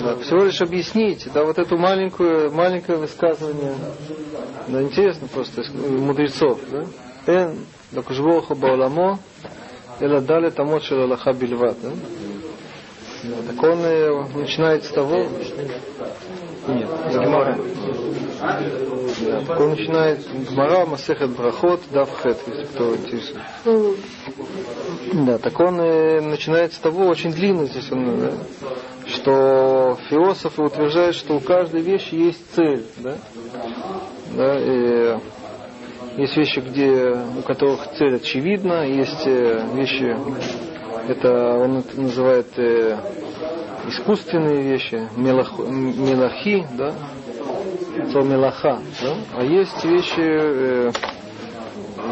Да, всего лишь объяснить, да, вот эту маленькую, маленькое высказывание, да, интересно просто, мудрецов, да. Эн, докужбоха бауламо, эла дали тамот шел Аллаха бильват, да. Так он э, начинает с того... Нет, с. Да, так он начинает Гмара, Масехет Брахот, Давхет, если кто интересует. Да, так он э, начинает с того, очень длинно здесь он, да, что философы утверждают, что у каждой вещи есть цель, да, да, и есть вещи, где, у которых цель очевидна, есть э, вещи, это он это называет э, искусственные вещи, мелах, мелахи, да, то мелаха, да, а есть вещи э,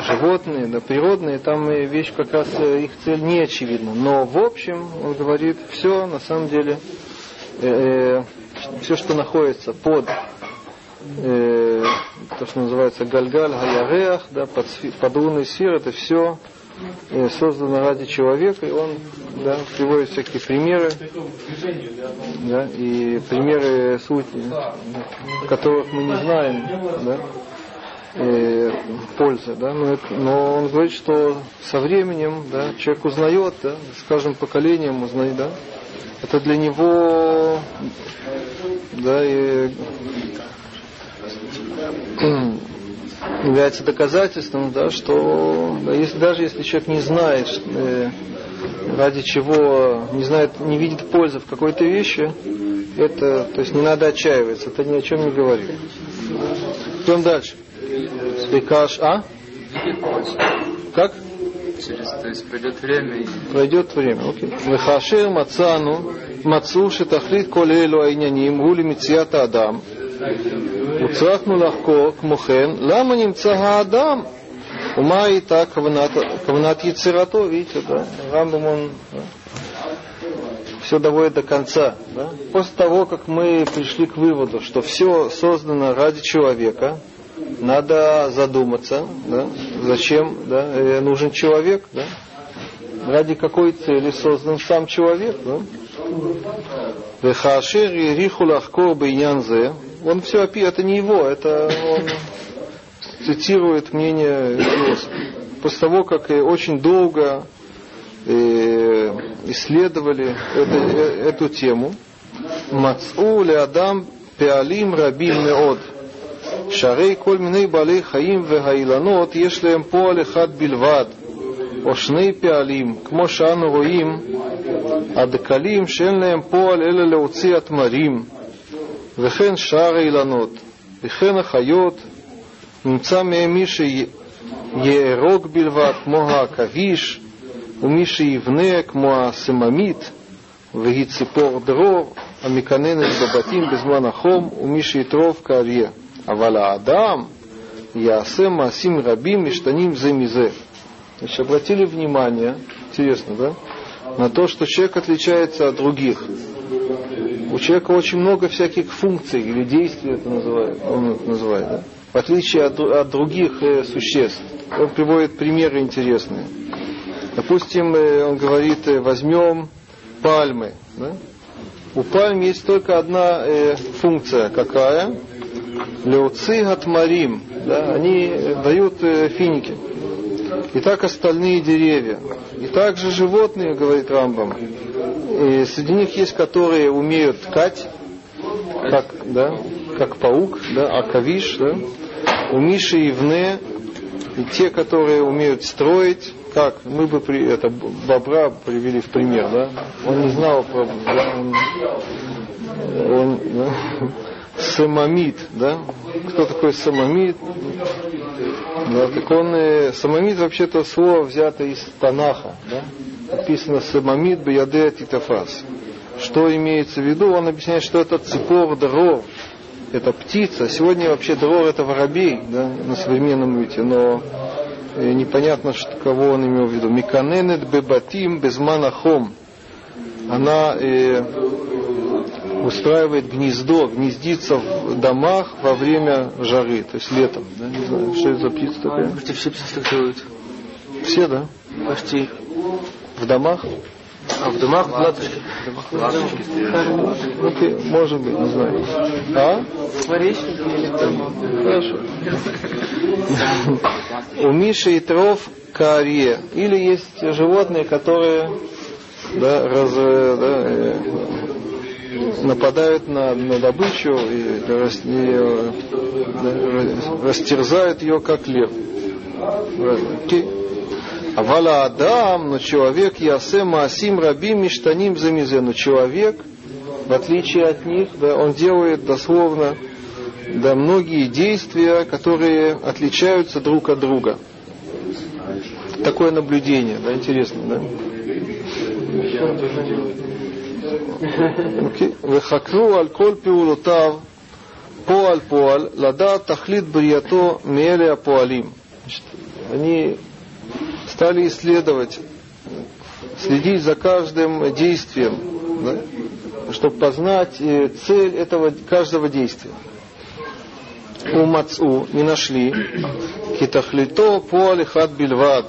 животные, да, природные, там и вещь как раз э, их цель не очевидна. Но в общем, он говорит, все на самом деле, э, э все, что находится под э, то, что называется гальгаль, гаяреах, да, под, под лунной сферой, это все э, создано ради человека, и он да, приводит всякие примеры, да, и примеры сути, которых мы не знаем, да, э, пользы, да, но, это, но он говорит, что со временем, да, человек узнает, да, с каждым поколением узнает, да, это для него, да, и является доказательством, да, что да, если, даже если человек не знает, э, ради чего, не знает, не видит пользы в какой-то вещи, это, то есть не надо отчаиваться, это ни о чем не говорит. Идем дальше. Бекаш, а? Как? Через, то есть пройдет время. И... Пройдет время, окей. Вехашер мацану, мацу шетахлит кол элу айняним, гули мициата адам. הוצרכנו לחקור, כמו כן, למה נמצא האדם ומה הייתה כוונת, כוונת יצירתו, видите, да, Рамбам он да, все доводит до конца. Да? После того, как мы пришли к выводу, что все создано ради человека, надо задуматься, да, зачем да, э, нужен человек, да, ради какой цели создан сам человек. Да? Вехашир и риху лахкор бейнянзе, он все это не его, это он цитирует мнение философа. После того, как очень долго э, исследовали это, э, эту тему, Мацу Адам пеалим рабим меод. שהרי כל מיני בעלי חיים והאילנות יש להם פועל אחד בלבד, או שני פעלים, כמו שאנו רואים, הדקלים שאין להם פועל אלא להוציא התמרים, וכן שאר האילנות, וכן החיות, נמצא מהם מי שיהרוג בלבד, כמו העכביש, ומי שיבנה כמו הסממית, והיא ציפור דרור, המקננת בבתים בזמן החום, ומי שיטרוף כאריה. Аваля Адам, ясема сим Рабим иштаним Штаним Земизе. Значит, обратили внимание, интересно, да, на то, что человек отличается от других. У человека очень много всяких функций или действий, это называет, он это называет, да? в отличие от, от других э, существ. Он приводит примеры интересные. Допустим, э, он говорит, э, возьмем пальмы. Да? У пальм есть только одна э, функция, какая? Леуци гатмарим. Да? Они дают э, финики. И так остальные деревья. И также животные, говорит Рамбам. И среди них есть, которые умеют ткать, как, да, как паук, да, акавиш, да. У Миши и Вне, и те, которые умеют строить, как мы бы при, это бобра привели в пример, да? Он не знал про он, он да? Самомит, да? Кто такой самомит? Да, так он, э, самомит вообще-то слово взято из Танаха, да? Написано самомит бияде титафас. Что имеется в виду? Он объясняет, что это ципор дров, это птица. Сегодня вообще дрор это воробей, да, на современном иврите, но э, непонятно, что, кого он имел в виду. Миканенет бебатим безманахом. Она э, устраивает гнездо, гнездится в домах во время жары, то есть летом. Да, не знаю, что это за птица такая? Почти все птицы так делают. Все, да? Почти. В домах? А в домах. Лампочки стоят. Ну, ты, может быть, не знаю. А? Хорошо. У Миши и Тров карье. Или есть животные, которые да, раз, э, да, э, нападают на, на добычу и, рас- и, э, да, растерзают ее как лев. А вала Адам, но человек ясе маасим рабим миштаним замизе. Но человек, в отличие от них, да, он делает дословно да, многие действия, которые отличаются друг от друга. Такое наблюдение, да, интересно, да? אוקיי? וחקרו על כל פעולותיו פועל פועל, לדעת תכלית בריאתו מאלה הפועלים. Значит, Они стали исследовать, следить за каждым действием, да, чтобы познать э, цель этого каждого действия. У Мацу не нашли китахлито полихат бильвад.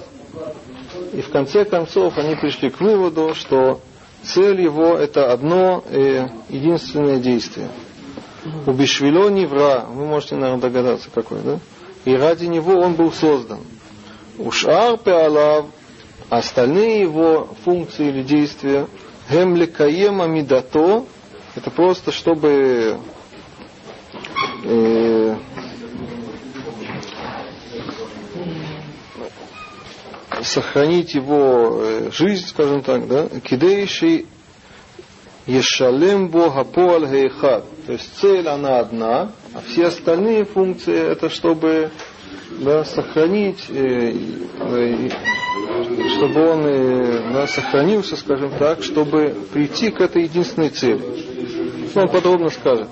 И в конце концов они пришли к выводу, что цель его это одно и единственное действие. У Бишвило Невра, вы можете, наверное, догадаться, какой, да? И ради него он был создан. У Шар Пеалав, остальные его функции или действия, Гемлекаема Мидато, это просто чтобы э, сохранить его э, жизнь, скажем так, да, кидейший Ешалем Бога Поаль Гейхад. То есть цель она одна, а все остальные функции это чтобы да, сохранить, э, э, чтобы он э, да, сохранился, скажем так, чтобы прийти к этой единственной цели. Ну, он подробно скажет.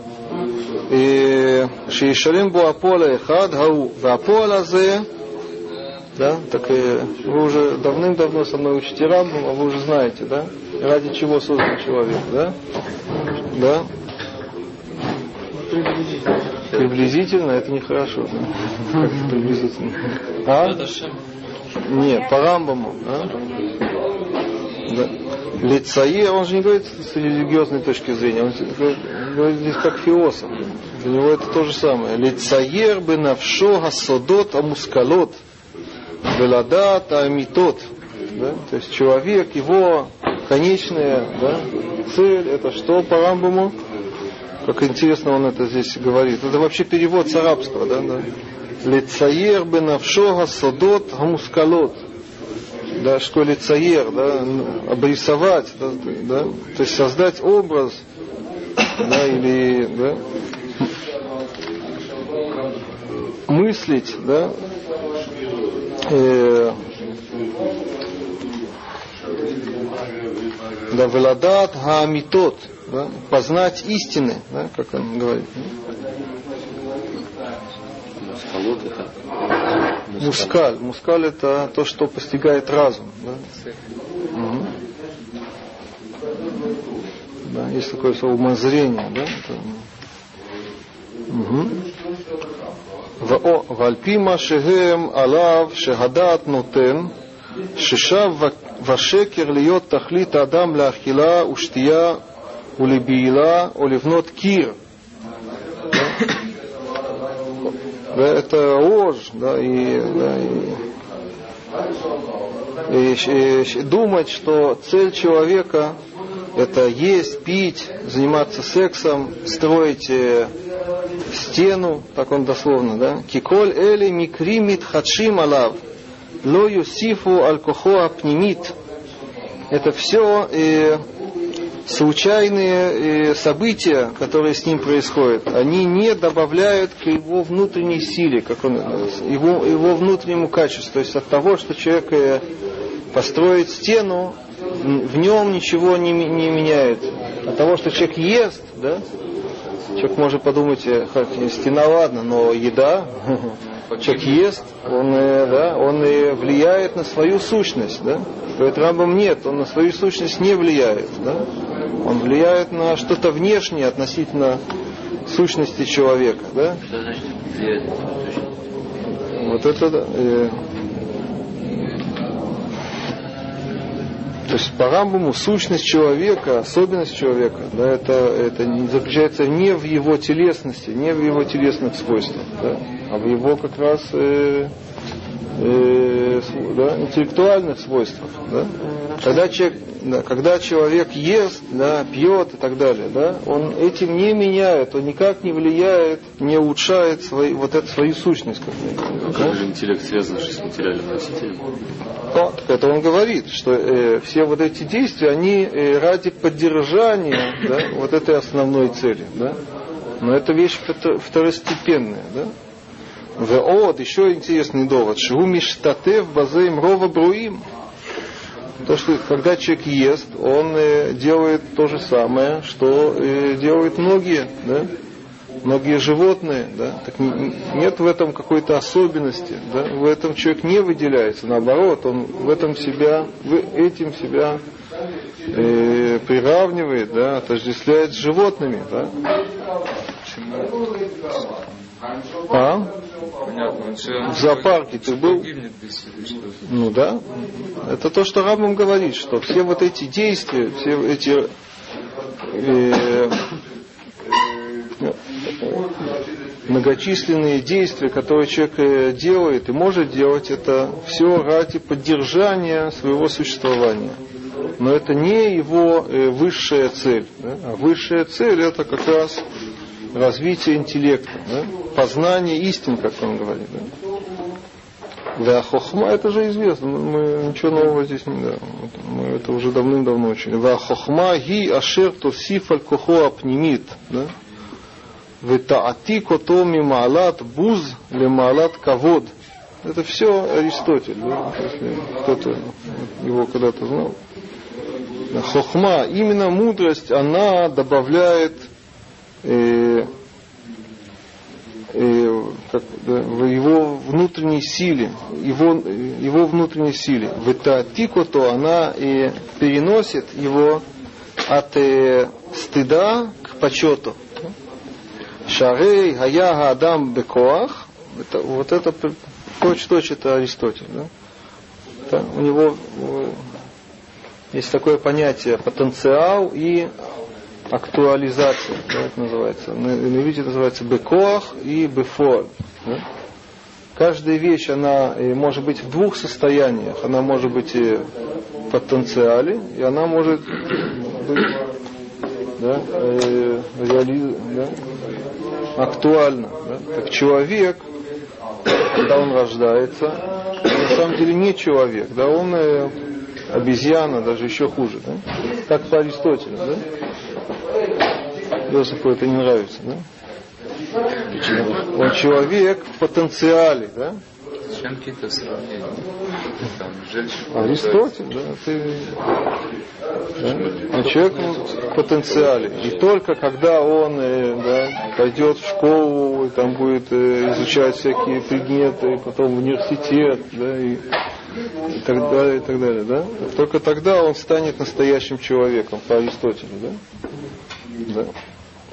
Шиешалем Бога Поаль Гейхад Гау. Вапоаль Азе да, так э, вы уже давным-давно со мной учите Рамбам, а вы уже знаете, да, ради чего создан человек, да, да, приблизительно это нехорошо, да? как приблизительно, а? Нет, по Рамбаму, а? Да. Лицае, он же не говорит с религиозной точки зрения, он говорит, говорит здесь как философ. Для него это то же самое. Лицаер бы навшо гасодот амускалот, веладат амитот. Да? То есть человек, его конечная да, цель, это что по Рамбаму? Как интересно он это здесь говорит. Это вообще перевод с арабского, да? да. Лицаер бы навшо гасодот амускалот да, что лицаер, да, обрисовать, да, да, то есть создать образ, да, или да, мыслить, да, да, веладат хаамитот, да, познать истины, да, как он говорит. Мускаль. Мускаль это то, что постигает разум. Да? Угу. Да, есть такое слово умозрение, да? Угу. ועל שהם עליו שהדעת נותן, ששב ושקר להיות תכלית האדם לאכילה ושתייה ולבעילה או לבנות קיר. Да, это ложь, да, и, да, и, и, и думать, что цель человека это есть, пить, заниматься сексом, строить стену, так он дословно, да, киколь эли микримит хадшим алав, ло юсифу аль-кохо апнимит. Это все и случайные события, которые с ним происходят, они не добавляют к его внутренней силе, как он, его, его внутреннему качеству. То есть от того, что человек построит стену, в нем ничего не, не меняет. От того, что человек ест, да, человек может подумать, стена ладно, но еда, человек ест, он, да, он влияет на свою сущность, да. Говорит, Рамбам нет, он на свою сущность не влияет, да. Он влияет на что-то внешнее относительно сущности человека, да? Вот это да. То есть по Рамбаму сущность человека, особенность человека, да, это, это не заключается не в его телесности, не в его телесных свойствах, да, а в его как раз э, э, да, интеллектуальных свойствах. Да? Когда, человек, да, когда человек ест, да, пьет и так далее, да, он этим не меняет, он никак не влияет, не улучшает свои, вот эту свою сущность. Как, а как же интеллект связан с материальным носителем? Да, это он говорит, что э, все вот эти действия, они э, ради поддержания да, вот этой основной цели. Да? Но это вещь второстепенная. Да? Вот, еще интересный довод. Шигу миштатев базеем рова бруим. То, что когда человек ест, он э, делает то же самое, что э, делают многие, да? многие животные. Да? Так нет в этом какой-то особенности. Да? В этом человек не выделяется. Наоборот, он в этом себя, в этим себя э, приравнивает, да, отождествляет с животными. Да? А? Понятно, он же, В зоопарке ты был? гибнет без себя, что Ну да. Это то, что Рамбам говорит, что все вот эти действия, все эти э, э, многочисленные действия, которые человек э, делает и может делать, это все ради поддержания своего существования. Но это не его э, высшая цель. да, А высшая цель это как раз развитие интеллекта, да, познание истин, как он говорит. Да. Да, хохма, это же известно, мы ничего нового здесь не да, мы это уже давным-давно учили. Ва хохма ги ашер тосиф аль кохо апнимит, да? Ветаати кото мималат буз лемалат кавод. Это все Аристотель, да, если кто-то его когда-то знал. Хохма, именно мудрость, она добавляет э, э, как, да, в его внутренней силе, его, его внутренней силе. В это тикото она и переносит его от э, стыда к почету. Шарей, Гая, Адам, Бекоах. Это, вот это точь-точь это Аристотель. Да? Это у него э, есть такое понятие потенциал и актуализация, да, это называется. На на иврите называется бекоах и бефор. Да? Каждая вещь, она э, может быть в двух состояниях. Она может быть и в потенциале, и она может быть да, э, реали, да, актуальна. Да? Так человек, когда он рождается, на самом деле не человек, да, он э, обезьяна, даже еще хуже. Да? Так по Аристотелю. Да? Иосифу это не нравится, да? Он человек в потенциале, да? Зачем какие-то сравнения? Там, женщина. Аристотель, да, ты, да? Он человек в потенциале. И только когда он э, да, пойдет в школу, и там будет э, изучать всякие предметы, потом в университет, да, и, и так далее, и так далее, да, только тогда он станет настоящим человеком по Аристотелю, да? Да.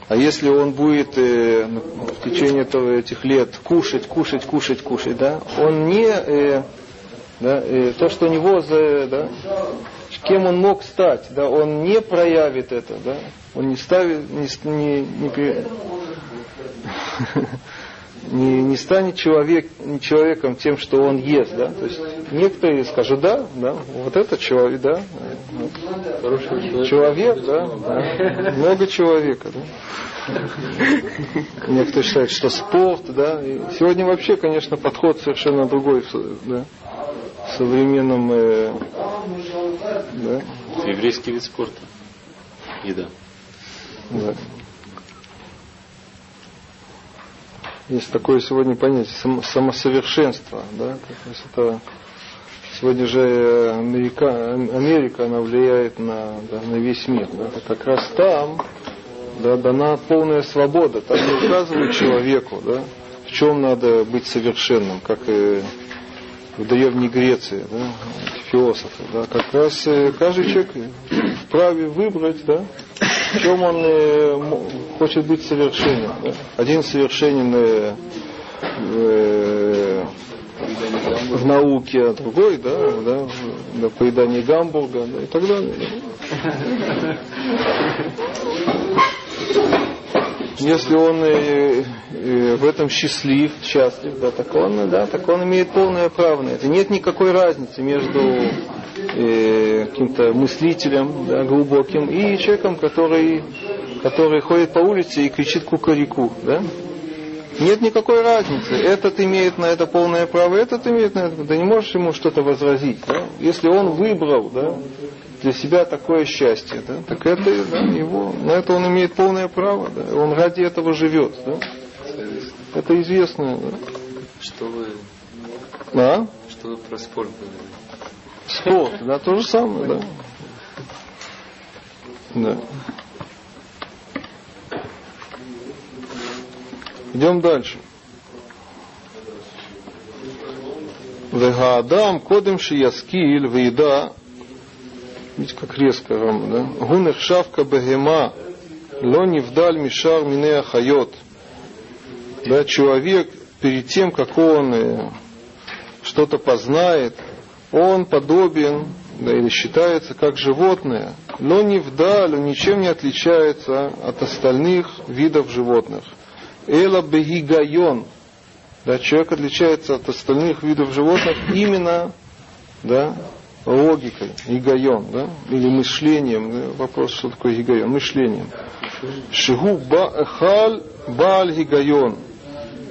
А если он будет э, ну, в течение этого, этих лет кушать, кушать, кушать, кушать, да, он не э, да, э, то, что у него за, да, кем он мог стать, да, он не проявит это, да, он не ставит, не, не, не, не, не станет человек, человеком тем, что он ест, да, то есть некоторые скажут, да, да, вот это человек, да, Хороший человек. Да, да. Много человека, да. Некоторые считают, что спорт, да. И сегодня вообще, конечно, подход совершенно другой, да, в современном, э, да, еврейский вид спорта. Еда. да. Есть такое сегодня понятие сам- самосовершенство, да, то есть это сегодня же э, Америка, Америка, она влияет на, да, на весь мир, да, как раз там да, дана полная свобода, там не указывают человеку, да, в чем надо быть совершенным, как и в Древней Греции, да, философы, да, как раз э, каждый человек вправе выбрать, да, в чем он э, хочет быть совершенным. да. Один совершенен э, э, в науке, а другой, да, да, да, поедание гамбурга да, и так далее. Да. Если он э, э, в этом счастлив, счастлив, да, так он, да, так он имеет полное право на это. Нет никакой разницы между э, каким-то мыслителем да, глубоким и человеком, который, который ходит по улице и кричит кукарику. Да? Нет никакой разницы. Этот имеет на это полное право, этот имеет на это. Да не можешь ему что-то возразить. Да? Если он выбрал да, для себя такое счастье, да, так это да, его, на это он имеет полное право. Да? Он ради этого живет. Да? Это известно. Да? Что вы, А? что вы про спорт говорили? Спорт, да, то же самое, да. Да. Идем дальше. Вегаадам кодем шияскиль вейда Видите, как резко Рама, да? Гунех шавка бегема ло невдаль мишар минея хайот. Да, человек перед тем, как он э, что-то познает, он подобен да, или считается как животное, но не вдаль, он ничем не отличается от остальных видов животных. Эла бегигайон. Да, человек отличается от остальных видов животных именно да, логикой, игайон, да, или мышлением. Да, вопрос, что такое игайон? Мышлением. Шигу ба'халь бааль гигайон.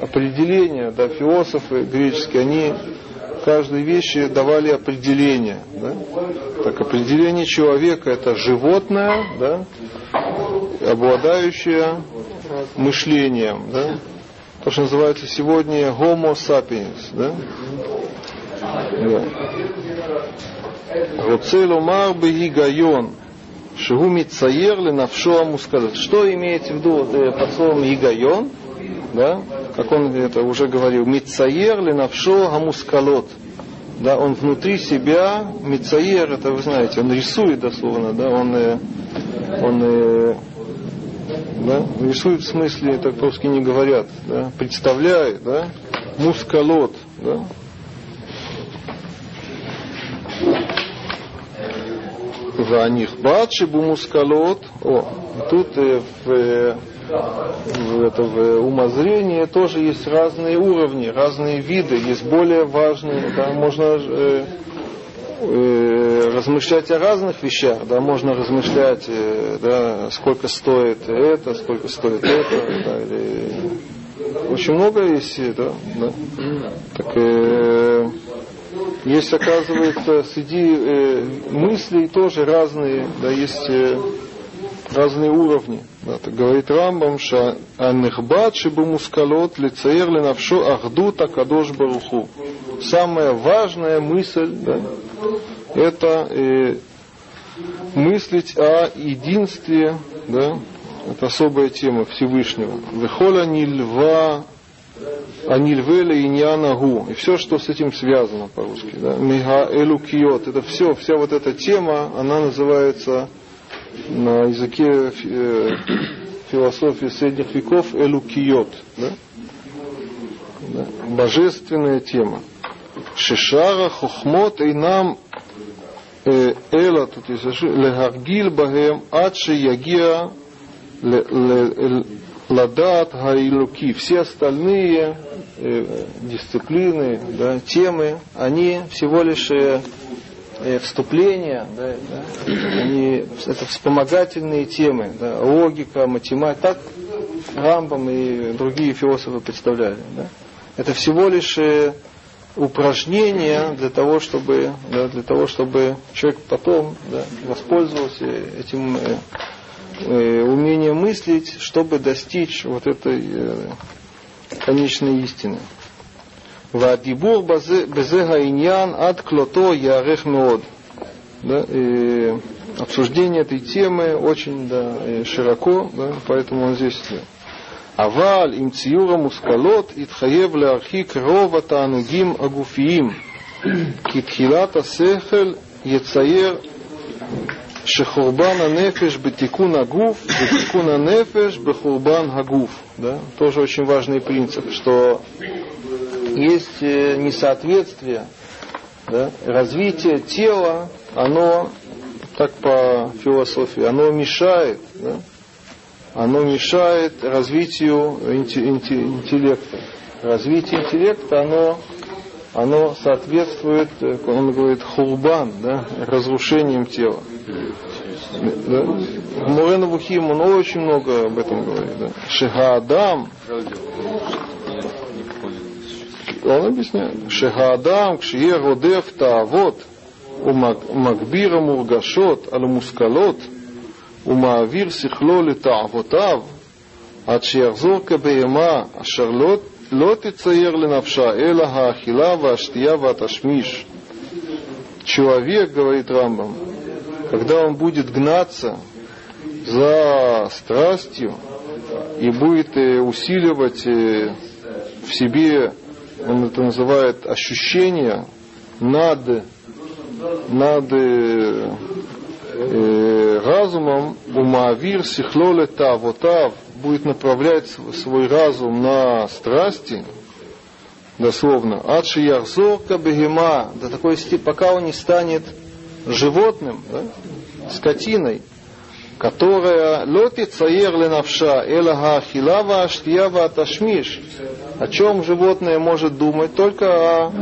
Определение, да, философы греческие, они каждой вещи давали определение. Да? Так, определение человека это животное, да, обладающее мышлением. Да? То, что называется сегодня homo sapiens. Да? Да. Руцель умар бегайон. Шигу мицаер линавшо амускадат. Что имеете в виду под словом гигайон? Да? Как он это уже говорил. Мицаер линавшо амускалот. Да, он внутри себя, мицаер, это вы знаете, он рисует дословно, да, он, он да, рисует в смысле, так по не говорят, да, представляет, да, мускалот, да, Ванихбат шибумускалот. О, тут в в, это, в умозрении тоже есть разные уровни, разные виды, есть более важные, да, можно э, э, размышлять о разных вещах, да, можно размышлять, э, да, сколько стоит это, сколько стоит это, да, или... очень много есть, да, да. так э, есть, оказывается, среди э, мыслей тоже разные, да, есть э, разные уровни. Да, так говорит Рамбам, что аннехбат шибу мускалот лицаер ленавшо ахдут акадош баруху. Самая важная мысль, да, это э, мыслить о единстве, да, это особая тема Всевышнего. Вехоля нильва Анильвеля и Ньянагу. И все, что с этим связано по-русски. Да? Мига Элукиот. Это все, вся вот эта тема, она называется на языке э, философии средних веков Элукиот. Да? Да? Божественная тема. Шишара, Хохмот и нам Эла, тут есть Легаргил Багем, Адши Ягия Ладат, Гаилуки, все остальные э, дисциплины, да, темы, они всего лишь э, э, вступления, да, они, это вспомогательные темы, да, логика, математика, так Рамбам и другие философы представляли. Да. Это всего лишь упражнения для того, чтобы, да, для того, чтобы человек потом да, воспользовался этим Э, умение мыслить, чтобы достичь вот этой э, конечной истины. Вадибур безега иньян ад клото ярех меод. Да, и обсуждение этой темы очень да, э, широко, да, поэтому он здесь. Аваль им циюра мускалот и тхаевля архик рова таанугим агуфиим. Китхилата сехель яцаер Шехурбана нефиш бетикуна гуф, бетикуна нефиш бехурбан гагуф. Да? Тоже очень важный принцип, что есть э, несоответствие. Да? Развитие тела, оно, так по философии, оно мешает, да? оно мешает развитию интеллекта. Развитие интеллекта, оно оно соответствует, э, он говорит, хулбан, да, разрушением тела. Да? В Мурена Вухим он очень много об этом говорит. Да? Шегаадам, он объясняет, Шегаадам, кшие родев таавот, ומגביר המורגשות על המושכלות ומעביר שכלו לתאוותיו עד שיחזור כבהמה אשר לא, לא תצייר לנפשה אלא האכילה והשתייה והתשמיש. Человек, говорит Рамбам, когда он будет гнаться за страстью и будет э, усиливать э, в себе, он это называет, ощущение над, над э, э, разумом, умавир сихлоле тавотав, будет направлять свой разум на страсти, дословно, адши ярзор кабегема, до такой степени, пока он не станет животным, да, скотиной, которая лоти цаер ленавша эла хилава аштиява аташмиш. О чем животное может думать? Только о,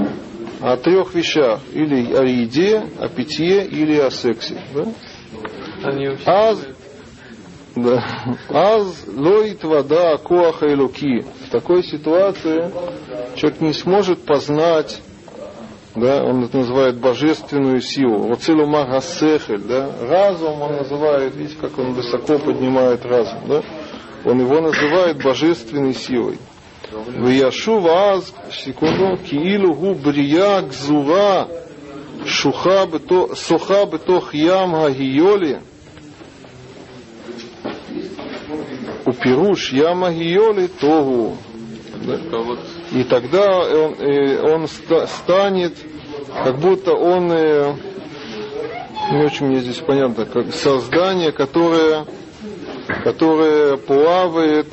о трех вещах. Или о еде, о питье или о сексе. Да? Аз, да. Аз лоит вода коаха и луки. В такой ситуации человек не сможет познать да, он это называет божественную силу. Вот целума гассехель, да, разум он называет, видите, как он высоко поднимает разум, да, он его называет божественной силой. В Яшу ваз, секунду, киилу гу брия гзура, шуха бето, соха бетох ям гагиоли, упируш яма гиоли тогу. Да? И тогда он, он станет, как будто он, э, не очень мне здесь понятно, как создание, которое, которое плавает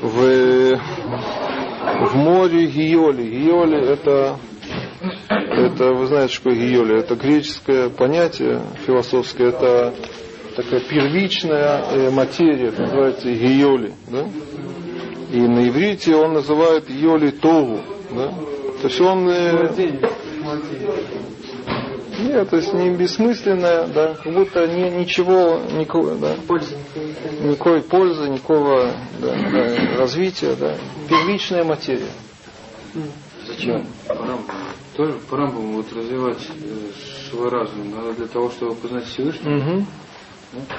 в, в море Гиоли. Гиоли это, это, вы знаете, что Гиоли? Это греческое понятие философское, это такая первичная э, материя, называется Гиоли. Да? И на иврите он называет Йоли Тогу. Да? То есть он... Э, нет, то есть не бессмысленное, да, как будто не, ничего, никакого, да, пользы. никакой пользы, никакого да, да, развития, да, первичная материя. Зачем? Рамбаму. Тоже по Рамбаму вот развивать э, свой разум надо для того, чтобы познать Всевышнего. Угу.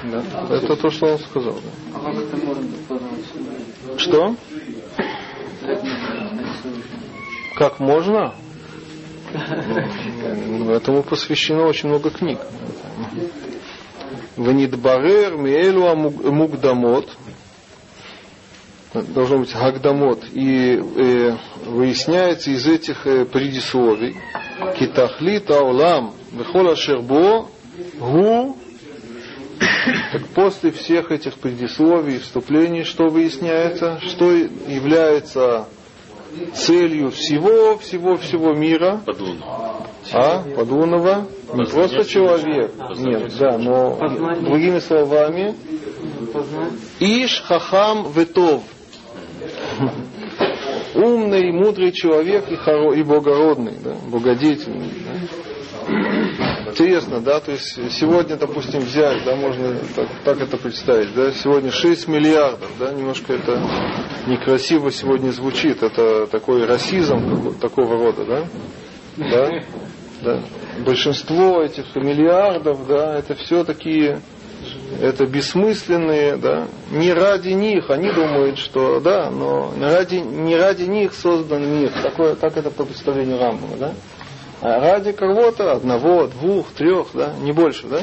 Да. Это то, что он сказал. Да. А как это можно познать? Что? Как можно? Ну, этому посвящено очень много книг. Ванидбарер Миэлу Мугдамот должно быть Гагдамот и э, выясняется из этих э, предисловий Китахли Таулам Вехола Шербо Гу так после всех этих предисловий, вступлений, что выясняется? Что является целью всего, всего, всего мира? Подунова. А? Подунова? Не просто человек. Нет, да, но другими словами. Иш хахам ветов. Умный, мудрый человек и, хоро, и благородный, да, благодетельный. Да. Интересно, да, то есть сегодня, допустим, взять, да, можно так, так это представить, да, сегодня 6 миллиардов, да, немножко это некрасиво сегодня звучит, это такой расизм такого рода, да, да, да. Большинство этих миллиардов, да, это все такие, это бессмысленные, да, не ради них, они думают, что, да, но ради, не ради них создан мир, такое, так это по представлению Рамбова, да, а ради кого-то, одного, двух, трех, да, не больше, да?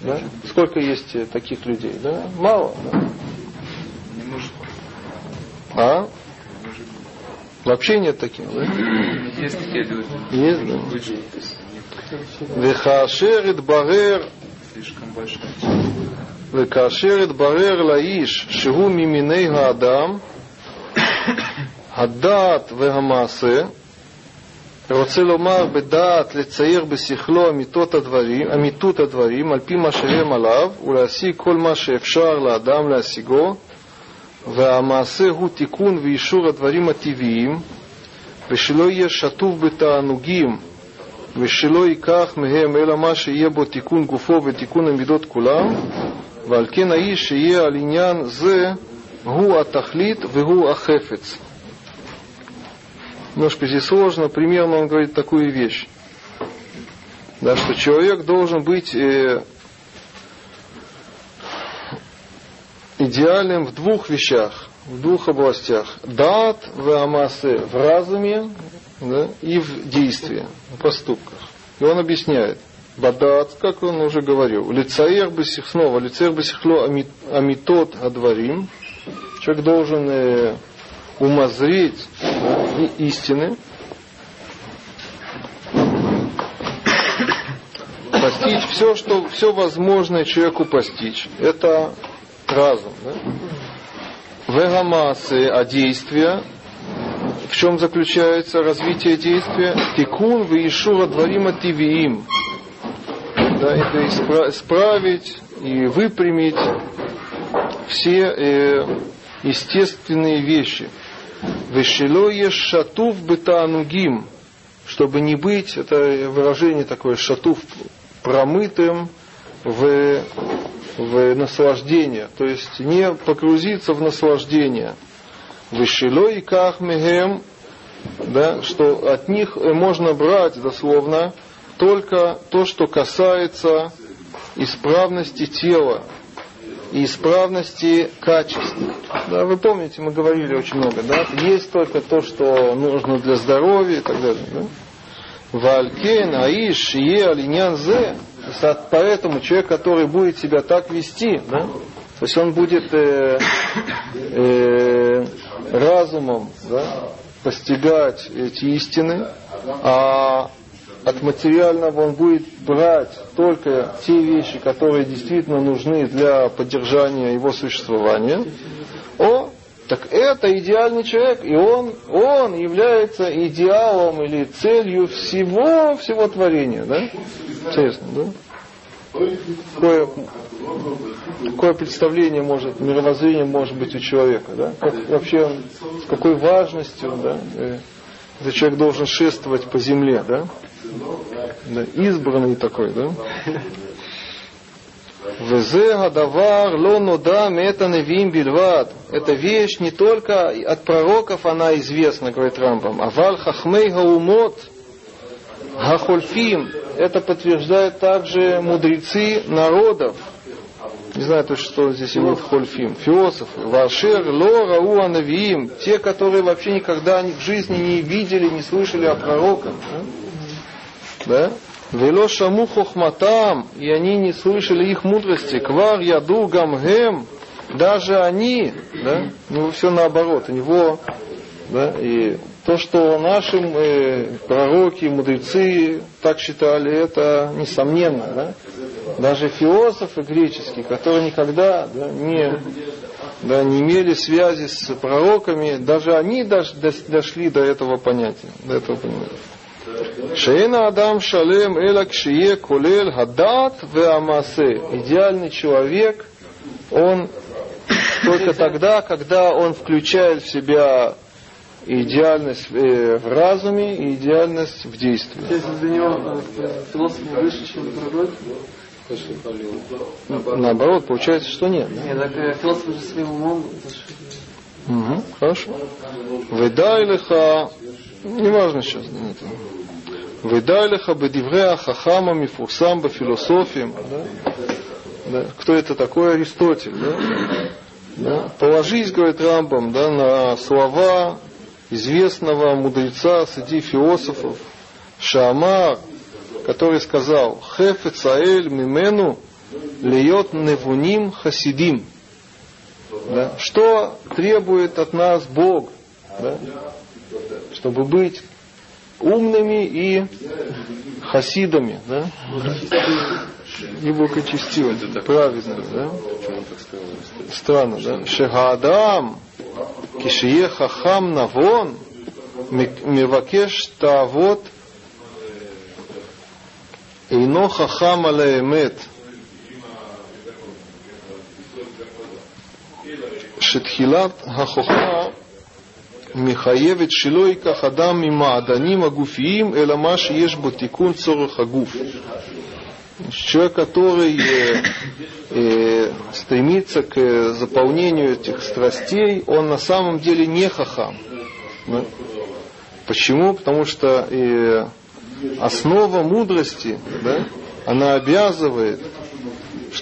да? Сколько есть э, таких людей, да? Мало. Да? А? Вообще нет таких, да? Есть такие люди. Да. Вехашерит барер. Слишком. Вехашерит барер лаиш. Шигу миминей адам, Адат вегамасе. רוצה לומר בדעת לצייר בשכלו אמיתות הדברים, אמיתות הדברים על פי מה שהם עליו ולהשיג כל מה שאפשר לאדם להשיגו והמעשה הוא תיקון ואישור הדברים הטבעיים ושלא יהיה שטוף בתענוגים ושלא ייקח מהם אלא מה שיהיה בו תיקון גופו ותיקון המידות כולם ועל כן האיש שיהיה על עניין זה הוא התכלית והוא החפץ. Немножко здесь сложно, примерно он говорит такую вещь, да, что человек должен быть э, идеальным в двух вещах, в двух областях. Дат в амасе в разуме да, и в действии, в поступках. И он объясняет. Бадат, как он уже говорил, лицаер бесих, снова, лицаер бесихло амитот адварим. Человек должен э, умозреть истины, постичь все, что все возможное человеку постичь. Это разум. Да? Вегамасы, а действия, в чем заключается развитие действия? Тикун вишура дварима тивиим. Да, это исправить и выпрямить все э, естественные вещи. Вешело шатув бетанугим, чтобы не быть, это выражение такое, шатув промытым в в наслаждение, то есть не погрузиться в наслаждение. Вышило и кахмегем, да, что от них можно брать дословно только то, что касается исправности тела и исправности качеств. Да, вы помните, мы говорили очень много, да? Есть только то, что нужно для здоровья и так далее. Да? Валькен, Аиш, Е, Алинян, Зе. Поэтому человек, который будет себя так вести, да, то есть он будет э, э, разумом да, постигать эти истины, а от материального он будет брать только те вещи, которые действительно нужны для поддержания его существования. О, так это идеальный человек, и он, он является идеалом или целью всего, всего творения. Да? Интересно, да? Какое, какое представление может, мировоззрение может быть у человека, да? Как, вообще, с какой важностью, да? Э, этот человек должен шествовать по земле, да? Да избранный такой, да? Везе гадавар ло нода мета невим бильват. Эта вещь не только от пророков она известна, говорит Рамбам. Авал хахмей гаумот гахольфим. Это подтверждают также мудрецы народов. Не знаю точно, что здесь имеет хольфим. Философы. Вашер ло рау. Те, которые вообще никогда в жизни не видели, не слышали о пророках. Да? Вело шаму хохматам, и они не слышали их мудрости. Квар яду гамгем, даже они, да, у него все наоборот, у него, да, и то, что наши э, пророки, мудрецы так считали, это несомненно, да. Даже философы греческие, которые никогда да, не, да, не имели связи с пророками, даже они дошли до этого понятия, до этого понятия. Шейна Адам Шалем Эла Кшие Колел Хадат Веамасе. Идеальный человек, он только тогда, когда он включает в себя идеальность э, в разуме и идеальность в действии. Если для него э, философ выше, чем другой? Наоборот, получается, что нет. Нет, так э, философ же своим умом Угу, хорошо. Ведайлиха, неважно сейчас. Нет. Ведайлиха бедивреа хахама мифурсам бафилософиям. Да? Да. Кто это такой? Аристотель. Да? Да? Положись, говорит Рамбам, да, на слова известного мудреца среди философов Шамар, который сказал Хефецаэль мимену льет невуним хасидим. Да? Что требует от нас Бог? Да? Чтобы быть умными и хасидами, да? И благочестивыми, праведными, да? Странно, да? Шехадам кишие хахам навон, мивакеш таавот, אינו חכם על האמת, שתחילת החוכמה מחייבת שלא ייקח אדם ממעדנים הגופיים, אלא מה שיש בו תיקון צורך הגוף. Человек, который э, э, стремится к заполнению этих страстей, он на самом деле не хахам. Да? Почему? Потому что э, основа мудрости, да, она обязывает,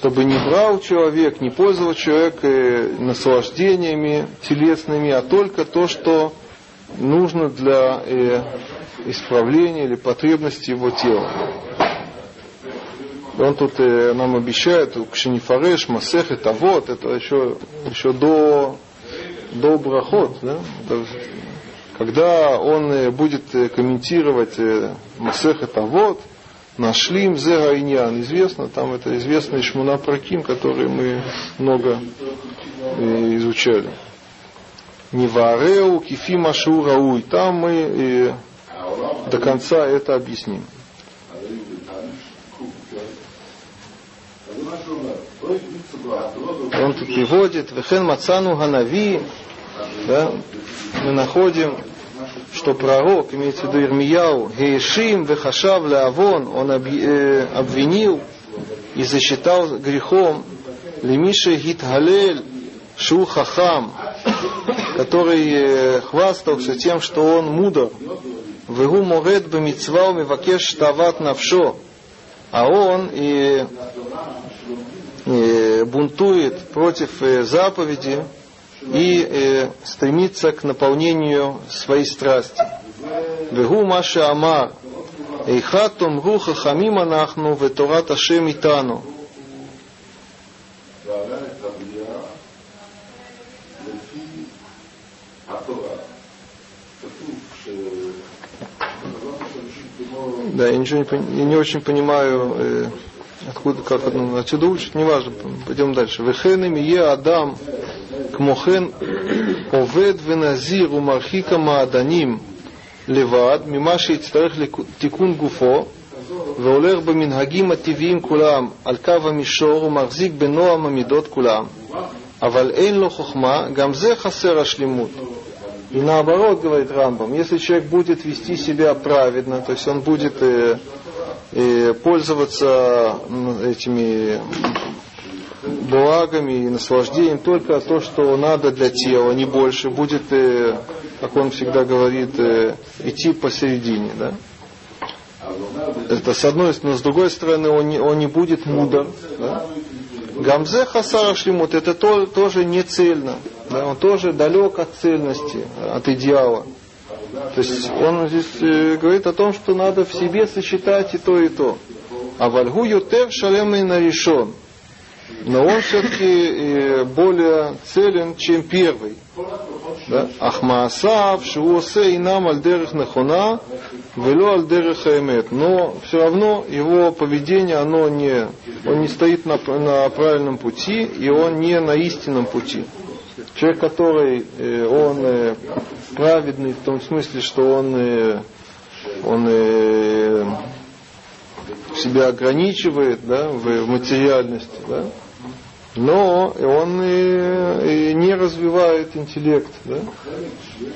чтобы не брал человек, не пользовал человек э, наслаждениями телесными, а только то, что нужно для э, исправления или потребности его тела. Он тут э, нам обещает, Кшенифареш, Масех, это вот, это еще, еще до, до брахот, да? Когда он будет комментировать Масех, это вот, Нашлим Зега Иньян, известно, там это известный Шмуна Праким, который мы много э, изучали. Нивареу, Кифима Шурауй, там мы э, до конца это объясним. Он тут приводит, Вехен Мацану Ганави, да, мы находим, что пророк, имеется в виду Ирмияу, Геешим Вехашав Леавон, он э, обвинил и засчитал грехом Лемиша Гитгалель Шу Хахам, который э, хвастался тем, что он мудр. Вегу Моред Бамицвау Мивакеш Тават Навшо, а он и Э, бунтует против заповеди и э, стремится к наполнению своей страсти. Вегу Маша Амар, Эйхатом Руха Хамима Нахну Веторат Ашем Итану. Да, я ничего не, я не очень понимаю э, Откуда, как одно, отсюда учат, неважно, пойдем дальше. Вехен е Адам кмохен овед веназир умархика maadanим לבד, ממה שיצטרך לתיקון גופו, והולך במנהגים הטבעיים כולם על קו המישור ומחזיק בנועם המידות כולם, אבל אין לו חוכמה, גם זה חסר השלמות. И наоборот, говорит Рамбам, если человек будет вести себя праведно, то есть он будет э, и пользоваться этими благами и наслаждением только то, что надо для тела, не больше. Будет, э, как он всегда говорит, э, идти посередине. Да? Это с одной стороны, но с другой стороны он не, он не будет мудр. Да? Гамзе Хасара Шлимут это то, тоже не цельно. Да? Он тоже далек от цельности, от идеала. То есть он здесь э, говорит о том, что надо в себе сочетать и то, и то. А вальгу ютер шалемный нарешен. Но он все-таки э, более целен, чем первый. Да? Ахмаасав, шуосе и нам альдерах нахуна, вело альдерах эмет. Но все равно его поведение, оно не, он не стоит на, на правильном пути, и он не на истинном пути. Человек, который э, он э, праведный в том смысле, что он, он себя ограничивает да, в материальности, да, но он и, и не развивает интеллект, да,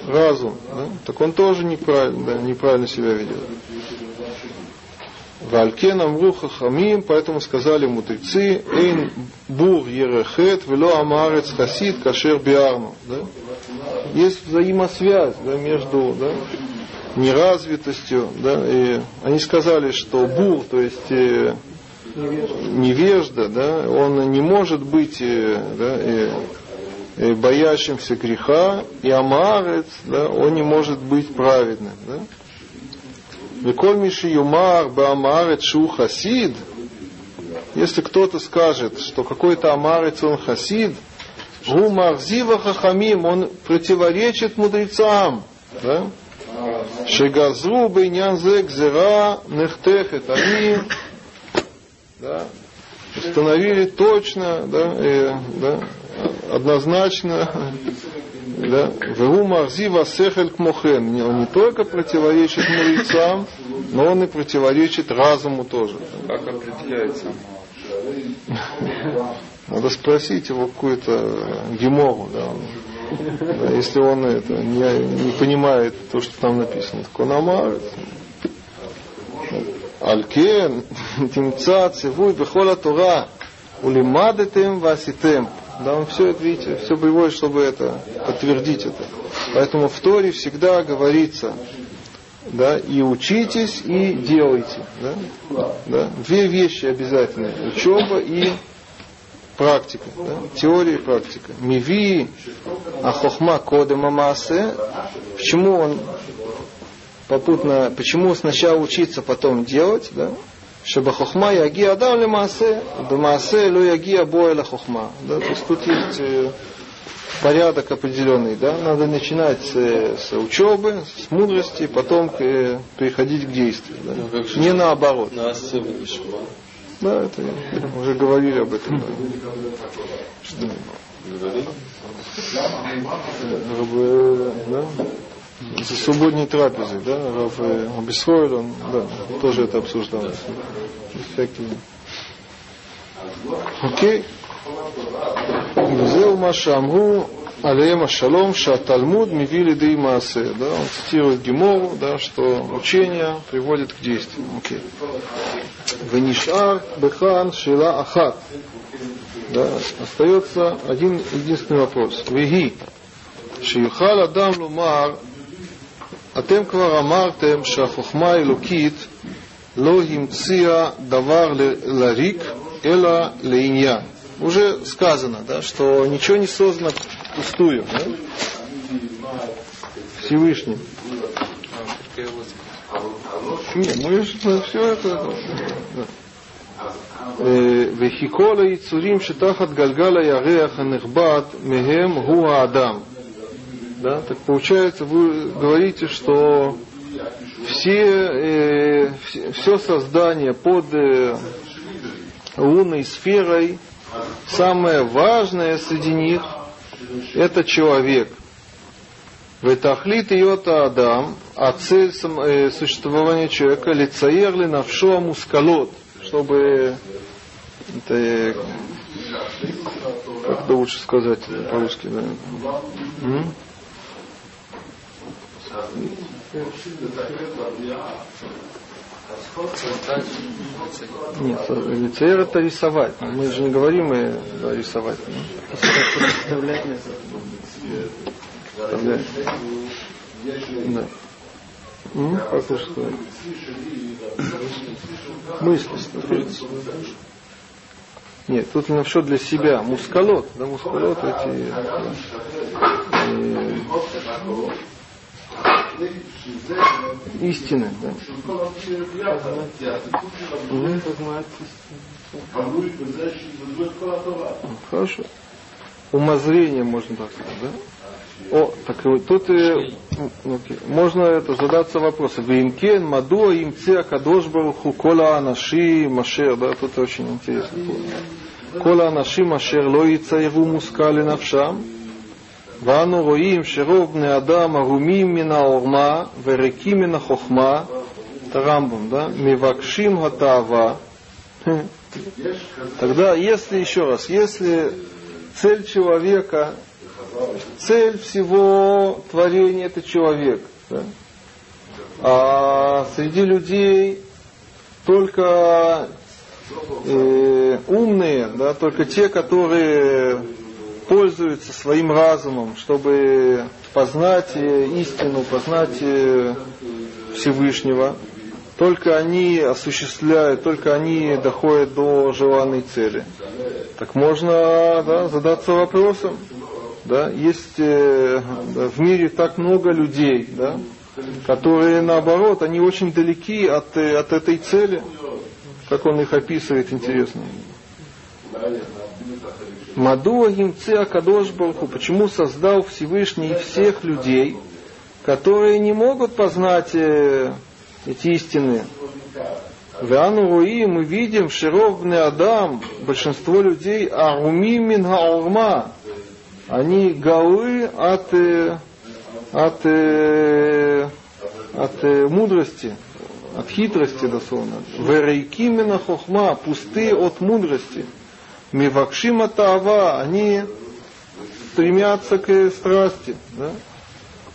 разум, да, так он тоже неправильно, да, неправильно себя ведет. Валькен амру хахамим, поэтому сказали мудрецы, эйн бур ерехет, вело амарец хасид кашер биарну. Да? Есть взаимосвязь да, между да, неразвитостью. Да, и они сказали, что бур, то есть э, невежда, да, он не может быть э, да, э, э, боящимся греха, и амарец, да, он не может быть праведным. Да? Виколь Миши Юмар Баамарет Шу Хасид, если кто-то скажет, что какой-то амарец он хасид, Гумар Зива Хахамим, он противоречит мудрецам. Да? Шегазру Бейнян Зера Нехтехет. Они да, установили точно да, э, да, однозначно, да, Вегу марзива сехель кмохен. Он не только противоречит мудрецам, но он и противоречит разуму тоже. Как определяется? Надо спросить его какую-то гемору, да, да, если он это не, не понимает то, что там написано. Так он амар. Алькен, тимца, цивуй, бехола Тора, улимадетем васитем. Да, он все это, видите, все приводит, чтобы это подтвердить это. Поэтому в Торе всегда говорится, да, и учитесь, и делайте. Да? Да? Две вещи обязательно. Учеба и практика. Да? Теория и практика. Миви ахохма кодема маасе. Почему он попутно, почему сначала учиться, потом делать, да? чтобы хохма яги адам ли маасе, да маасе лу яги абоэля хохма. Да? То есть тут есть э, порядок определенный, да, надо начинать с, учебы, с мудрости, потом э, переходить к действию, да? Ну, не наоборот. На шуба. Да, это уже говорили об этом. Да. Что, Говорили? Да? за субботней трапезой, да, Рав э, Бесхойр, он да, тоже это обсуждал. Эффективно. Окей. Зеу Машамгу Алеема Шалом Шатальмуд Мивили Деймасе. Да, он цитирует Гимору, да, что учение приводит к действию. Окей. Венишар Бехан Шила Ахат. Да, остается один единственный вопрос. Веги. Шиюхал Адам Лумар אתם כבר אמרתם שהחוכמה האלוקית לא המציאה דבר ל- לריק, אלא לעניין. Уже сказано, да, что ничего не создано пустую. Да? Всевышним. Не, мы же все это... да. וכי כל היצורים שתחת גלגל הירח הנכבד מהם הוא האדם. Да? Так получается, вы говорите, что все, э, все- создание под э, лунной сферой, самое важное среди них – это человек. Ветахлит йота Адам, а цель э, существования человека – лицаер ли навшо мускалот, чтобы это, э, как это лучше сказать по-русски, да? Нет, лицеер это рисовать. Мы же не говорим э, да, рисовать. Представлять. Представлять. Да. Вы что? Мысли. Нет, тут именно все для себя. Мускалот. Да, мускалот эти... э, истины. Да. Хорошо. Умозрение, можно так сказать, да? О, так вот тут э, можно это задаться вопросом. Вимкен, Мадуа, Имце, Кадош Баруху, Кола Анаши, Машер, да, тут очень интересно. Кола Анаши, Машер, Ло Ицаеву Мускали Навшам, ואנו רואים שרוב בני אדם ערומים מן העורמה וריקים מן החוכמה, את הרמב"ם, да, מבקשים התאווה. Тогда, если, еще раз, если цель человека, цель всего творения это человек, да, а среди людей только э, умные, да, только те, которые пользуются своим разумом, чтобы познать э, истину, познать э, Всевышнего. Только они осуществляют, только они доходят до желанной цели. Так можно да, задаться вопросом. Да, есть э, в мире так много людей, да, которые наоборот, они очень далеки от, э, от этой цели, как он их описывает, интересно. Мадуа Гимце Кадош Барху, почему создал Всевышний всех людей, которые не могут познать э, эти истины. Вану Руи мы видим, Широв Адам, большинство людей, Аруми Мин Хаурма, они галы от, э, от, э, от э, мудрости, от хитрости дословно. Верейкимена хохма, пустые от мудрости. Мивакшима таава, они стремятся к страсти. Да?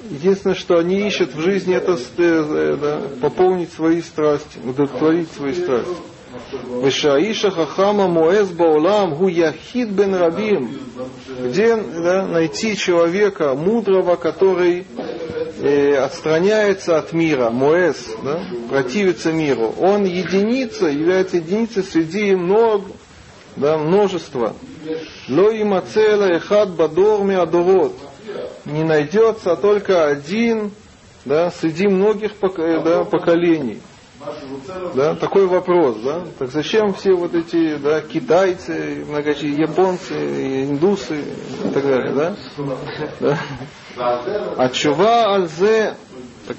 Единственное, что они ищут в жизни, это э, да, пополнить свои страсти, удовлетворить свои страсти. Вишаиша хахама моэс баулам гу яхид бен рабим. Где да, найти человека мудрого, который э, отстраняется от мира, моэс, да, противится миру. Он единица, является единицей среди много, да, множества. Ло има цела эхад бадор адорот. Не найдется только один да, среди многих да, поколений. Да, такой вопрос, да? Так зачем все вот эти, да, китайцы, многочисленные японцы, индусы и так далее, да? да? А чува альзе, так,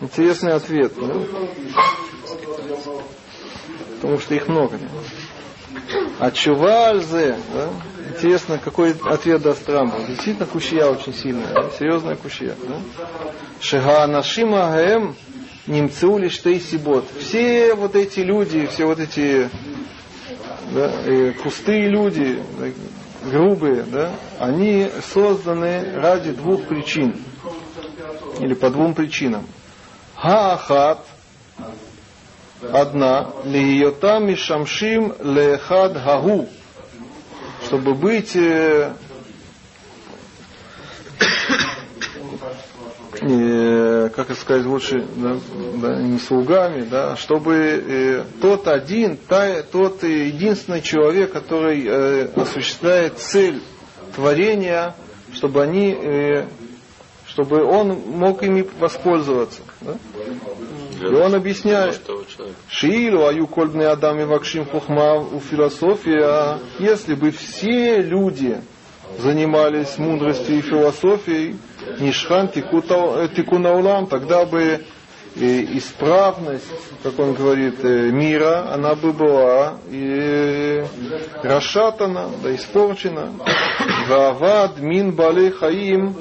интересный ответ, да? Потому что их много. А чува альзе, да? Интересно, какой ответ даст Рамбам. Действительно, кушия очень сильная, да? серьезная кушия. Да? Шига гэм немцу лишь сибот. Все вот эти люди, все вот эти да, пустые люди, грубые, да, они созданы ради двух причин. Или по двум причинам. Хаахат, одна, лиотам мишамшим лехад гагу, чтобы быть э, э, как сказать лучше, да, да, не слугами, да, чтобы э, тот один, та, тот единственный человек, который э, осуществляет цель творения, чтобы они, э, чтобы он мог ими воспользоваться. Да? И он объясняет, Шиилу аю кольбны Адам и Вакшим Хухма у философия, если бы все люди занимались мудростью и философией, Нишхан Тикунаулам, тогда бы исправность, как он говорит, э, мира, она бы была и расшатана, да испорчена. Вавад мин балей хаим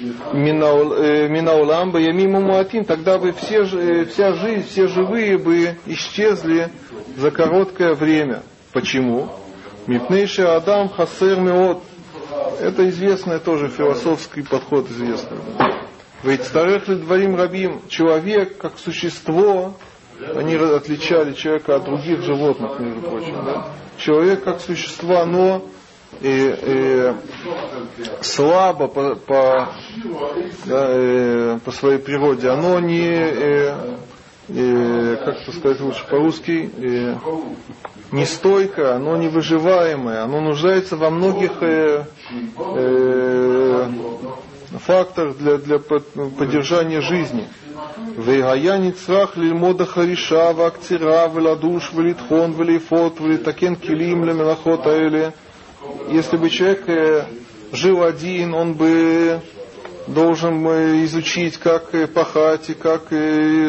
Минаулам бы ямиму муатим, тогда бы все, э, вся жизнь, все живые бы исчезли за короткое время. Почему? Мипнейший Адам хасер меот. Это известный тоже философский подход известный. Ведь старых ли дворим рабим, человек как существо, они отличали человека от других животных, между прочим. Да? Человек как существо, оно и, и слабо по, по, да, э, по своей природе, оно не, э, э, как сказать лучше по-русски, э, нестойкое, оно невыживаемое, оно нуждается во многих э, э, факторах для, для поддержания жизни. Вейгаяни црах лильмода хариша, вактира, владуш, валитхон, валифот, валитакен килим, лемелахот аэле. Если бы человек э, жил один, он бы должен изучить, как пахать, и как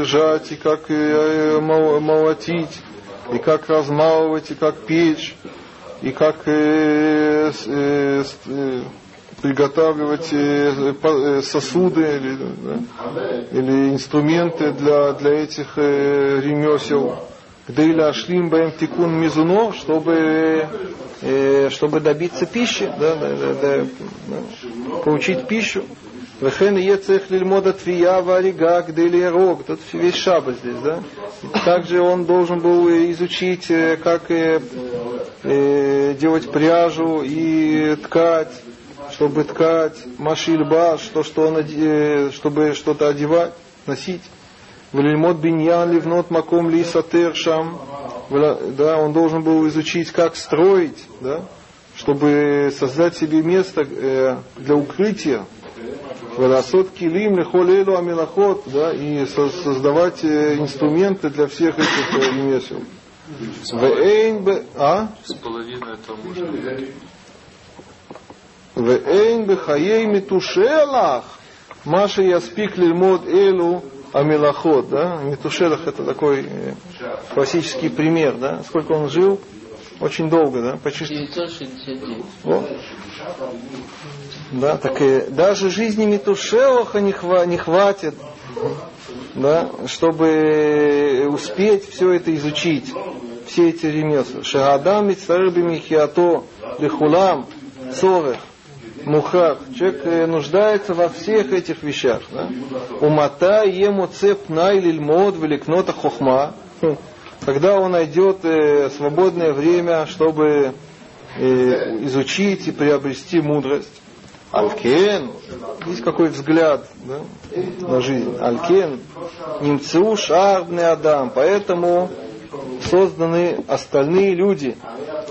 жать, и как молотить, и как размалывать, и как печь, и как э, э, э, приготавливать э, э, сосуды или, да, или инструменты для, для этих э, ремесел. Гдейля Ашлим Баем Тикун Мизуно, чтобы, э, чтобы добиться пищи, да, да, да, да, получить пищу. Вехен ецех лильмода твия варига гдели рог. Тут весь шаба здесь, да? Также он должен был изучить, э, как э, э, делать пряжу и ткать, чтобы ткать машильба, что, что он, чтобы что-то одевать, носить. Валильмот биньян ливнот маком ли сатер шам. Да, он должен был изучить, как строить, да, чтобы создать себе место э, для укрытия Варасот килим лихолелу амилахот, да, и создавать э, инструменты для всех этих э, ремесел. А? С половиной это можно. Вэйн бе хаей митушелах. Маша яспик лильмод элу амилахот, да? Митушелах это такой э, классический пример, да? Сколько он жил? Очень долго, да? Почти 969. вот. Да, так и даже жизни Метушелаха не, хва- не хватит, да, чтобы успеть все это изучить, все эти ремесла. Шагадам мицарыби михиато лихулам цорех мухах. Человек э, нуждается во всех этих вещах. Да? Умата ему цеп най лильмод великнота хохма. Хм. Когда он найдет э, свободное время, чтобы э, изучить и приобрести мудрость. Алькен, есть какой взгляд да, на жизнь. Алькен, немцу шарбный Адам, поэтому созданы остальные люди.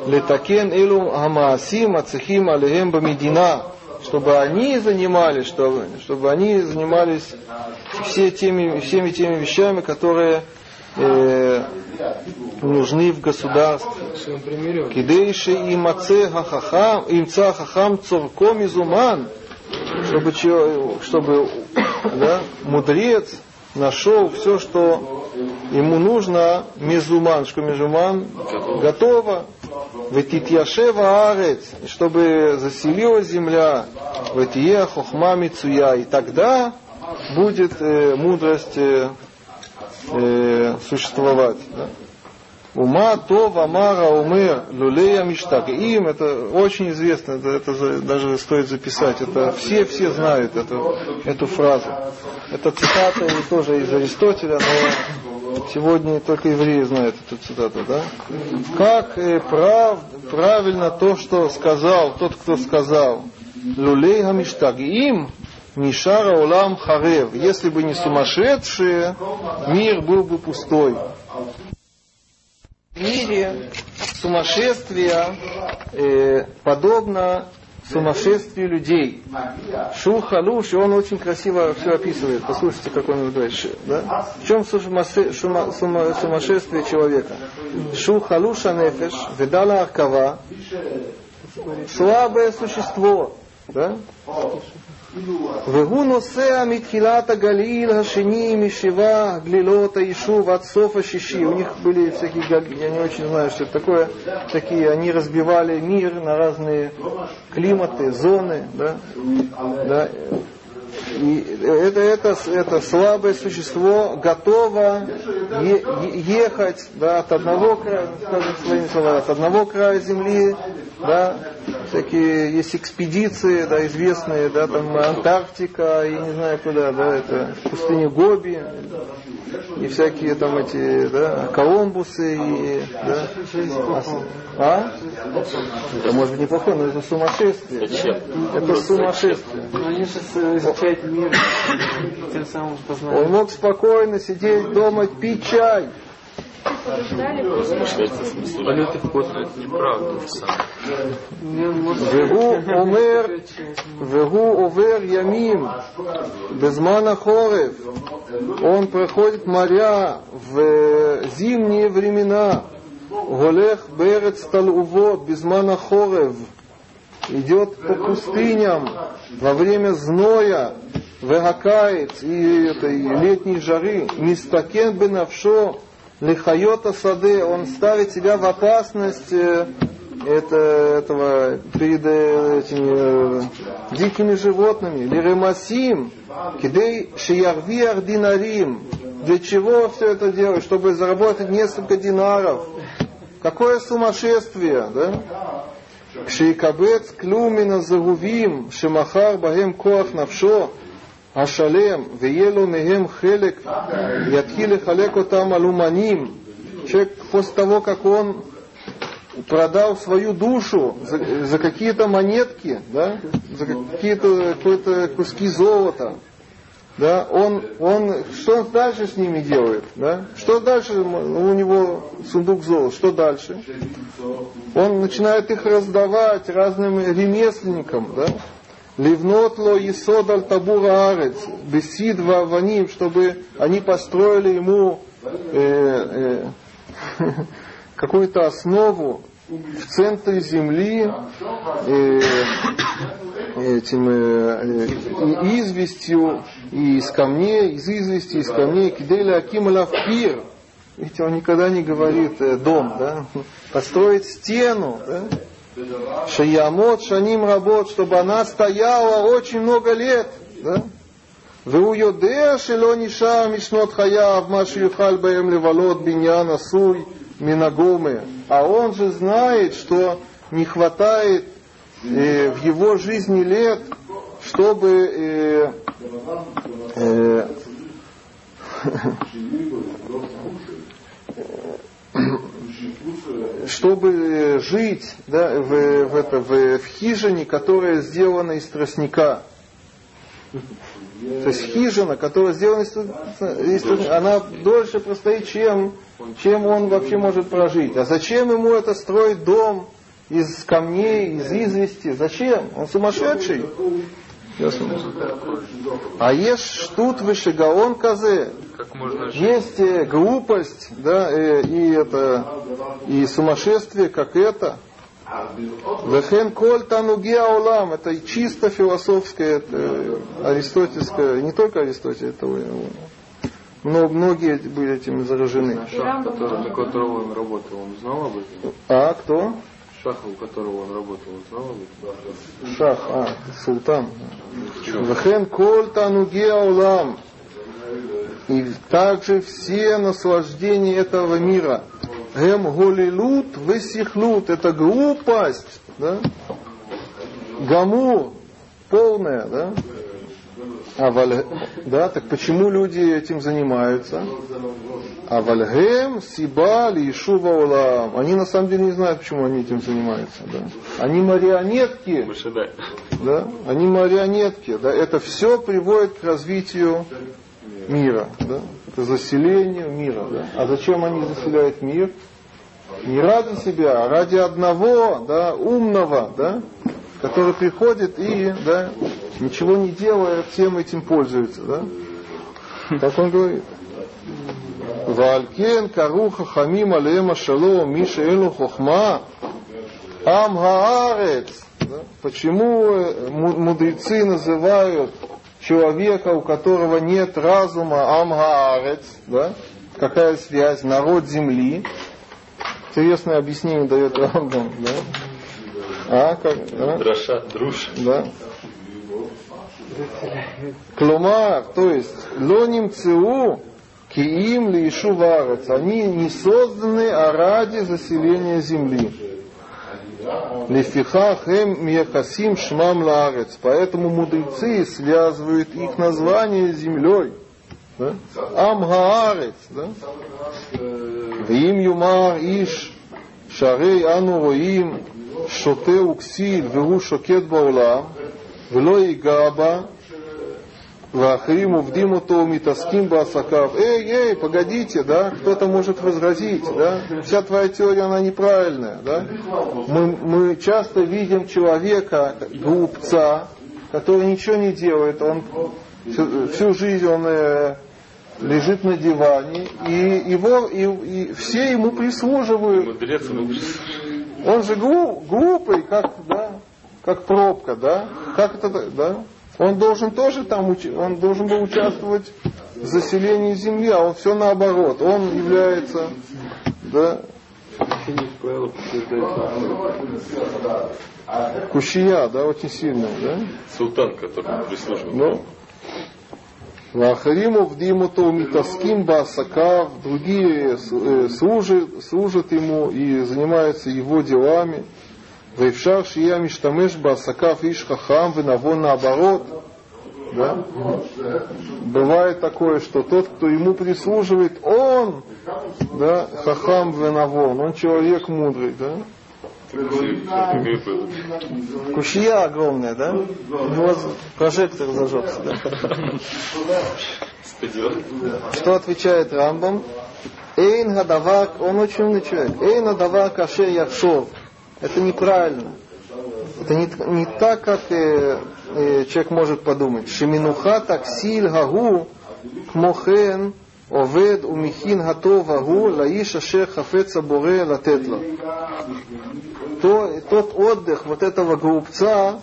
Летакен илу хамаасим ацехим алехем бамедина, чтобы они занимались, чтобы, чтобы они занимались все теми, всеми теми вещами, которые э, нужны в государстве. Кидейши имаце хахахам, имца хахам цурком изуман, чтобы, чтобы да, мудрец нашел все, что ему нужно, мезуман, что мезуман готово, ветитьяшева арец, чтобы заселилась земля, ветие хохма мицуя, и тогда будет э, мудрость э, э, существовать. да. Ума то вамара умер люлея миштаг. Им это очень известно, это, это даже стоит записать. Это все все знают эту, эту фразу. Это цитата тоже из Аристотеля, но сегодня только евреи знают эту цитату. Да? Как прав, правильно то, что сказал тот, кто сказал. Люлей гамиштаг. Им Мишара Улам Харев. Если бы не сумасшедшие, мир был бы пустой. В мире сумасшествие э, подобно сумасшествию людей. Шухалуш, и он очень красиво все описывает. Послушайте, как он. Ш- Да? В чем сумасшествие человека? Шухалуша нефеш, ведала аркава, слабое существо. Да? והוא נוסע מתחילת הגליל השני משבע גלילות היישוב עד סוף השישי. У них были всякие галили, я не очень знаю, что это такое. Такие, они разбивали мир на разные климаты, зоны, да, да. это, это, это слабое существо готово е- ехать да, от одного края, скажем своими словами, от одного края земли, да, всякие есть экспедиции, да, известные, да, там Антарктика, и не знаю куда, да, это пустыня Гоби, и всякие там эти, да, Колумбусы, и, да, а? Это может быть неплохо, но это сумасшествие. Это сумасшествие. Но они сейчас изучают мир, тем самым Он познают. мог спокойно сидеть дома, пить чай. Полеты в космос. Это неправда. на самом деле. והוא אומר, והוא עובר ימים בזמן החורף. Он проходит моря в зимние времена. הולך בארץ תלעובות בזמן החורף. Идет по пустыням во время зноя, вегакаец и этой летней жары. Мистакен бенавшо лихайота сады, он ставит себя в опасность э, это, этого, перед э, этими э, дикими животными. Лиремасим, кидей шиярви ардинарим. Для чего все это делать? Чтобы заработать несколько динаров. Какое сумасшествие, да? Шикабец клюмина загувим, шимахар багем коах навшо. השלם ויהיה לו מהם חלק, יתחיל לחלק אותם על אומנים. Человек после того, как он продал свою душу за, за какие-то монетки, да, за какие-то какие-то куски золота, да, он, он, что он дальше с ними делает, да? Что дальше у него сундук золота, что дальше? Он начинает их раздавать разным ремесленникам, да? Ливнот ло есод аль табура арец, бесид ваним, чтобы они построили ему э, э, какую-то основу в центре земли э, этим э, э, известью и из камней, из извести, из камней, киделя аким пир, Видите, он никогда не говорит э, дом, да? Построить стену, да? Шаямот, шаним работ, чтобы она стояла очень много лет, да? והוא יודע שלא נשאר משנות חייו מה שיוכל בהם לבלות בניין עשוי מן הגומר. А он же знает, что не хватает э, в его жизни лет, чтобы э, э, чтобы жить да, в, в, это, в, в хижине, которая сделана из тростника. То есть хижина, которая сделана из, тростника, она дольше простоит, чем, чем он вообще может прожить. А зачем ему это строить дом из камней, из извести? Зачем? Он сумасшедший. А есть штут выше гаон казе. Как можно жить? Есть глупость, да, э, и это, и сумасшествие, как это. Вехен коль тануги аулам, это чисто философское, это аристотельское, не только Аристотель, это но многие были этим заражены. Шах, который, на которого он работал, он знал об этом? А кто? Шах, у которого он работал, знал? Шах, а, султан. Вехен коль тануги аулам. И также все наслаждения этого мира. Гем голилут высихлут. Это глупость. Да? Гаму полная. Да? А валь... да, так почему люди этим занимаются? А вальгем сиба лишува улам. Они на самом деле не знают, почему они этим занимаются. Да? Они марионетки. Да? Они марионетки. Да? Это все приводит к развитию мира, да? к заселению мира. Да? А зачем они заселяют мир? Не ради себя, а ради одного, да, умного, да, который приходит и, да, ничего не делая, всем этим пользуется, да. Так он говорит. Валькен каруха хамим алема шалом миша элу хохма ам. Почему мудрецы называют человека, у которого нет разума, амгаарец, да? Какая связь? Народ земли. Интересное объяснение дает Рамбам, да? А, как? Да? Драша, друж. Да. Клумар, то есть, лоним цеу, киим ли ишу варец. Они не созданы, а ради заселения земли. Лефиха хем мьяхасим шмам ларец. Поэтому мудрецы связывают их название с землей. Да? Амгаарец. Да? Вим юмар иш шарей ану роим шоте уксиль вегу шокет баулам ולא ייגע בה Вахрим увдим то митаским басакав. Эй, эй, погодите, да, кто-то может возразить, да, вся твоя теория, она неправильная, да. Мы, мы часто видим человека, глупца, который ничего не делает, он всю, всю жизнь он э, лежит на диване, и его, и, и все ему прислуживают. Он же глуп, глупый, как, да, как пробка, да, как это, да. Он должен тоже там, он должен был участвовать в заселении земли, а он все наоборот. Он является, да, Кушия, да, очень сильная, да? Султан, который прислуживал. Ну, Вахариму в Димуту Митаским Басакав, другие э, служат, служат ему и занимаются его делами. Вейфшар Шия Миштамеш Басакав Ишхахам винавон наоборот. Да? Бывает такое, что тот, кто ему прислуживает, он да, хахам винавон, он человек мудрый. Да? Кушья огромная, да? У него прожектор зажегся, да? Что отвечает Рамбам? Эйн гадавак, он очень умный человек. Эйн гадавак ашер якшов. Это неправильно. Это не, не так, как э, э, человек может подумать. Шеминуха таксиль гагу кмохен овед умихин гатов гагу лаиш ашер хафеца боре латетло. То, тот отдых вот этого глупца,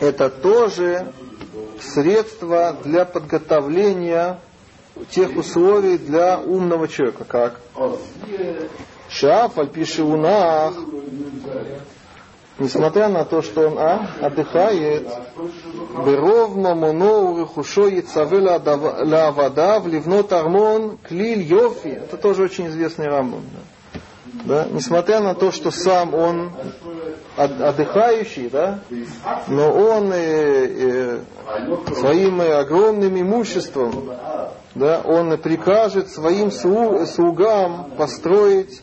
это тоже средство для подготовления тех условий для умного человека. Как? Шаф, альпиши унах, Несмотря на то, что он а, отдыхает, Беров Мамоно Урихушо Яцавела Лавада Вливнот Армон Клиль Йофи. Это тоже очень известный Рамбам. Да? Да? Несмотря на то, что сам он отдыхающий, да? но он э, э, своим э, огромным имуществом, да, он прикажет своим слугам построить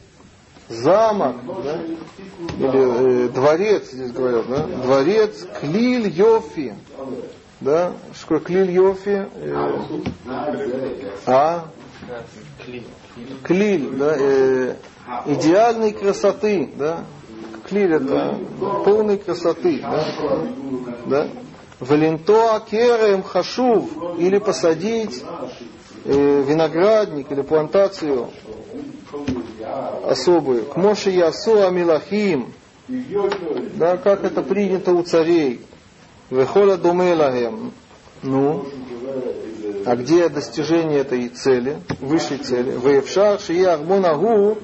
замок, да, или э, дворец, здесь говорят, да, дворец Клиль Йофи, да, что Клиль Йофи? Э, а? Клиль, да, э, идеальной красоты, да, Клиль это полной красоты, да, да, Валентоа керем хашув, или посадить э, виноградник или плантацию особую. К Моше Ясу Амилахим. Да, как это принято у царей. Вехола Думелахем. Ну, а где достижение этой цели, высшей цели? Веевшар Шия Армонагу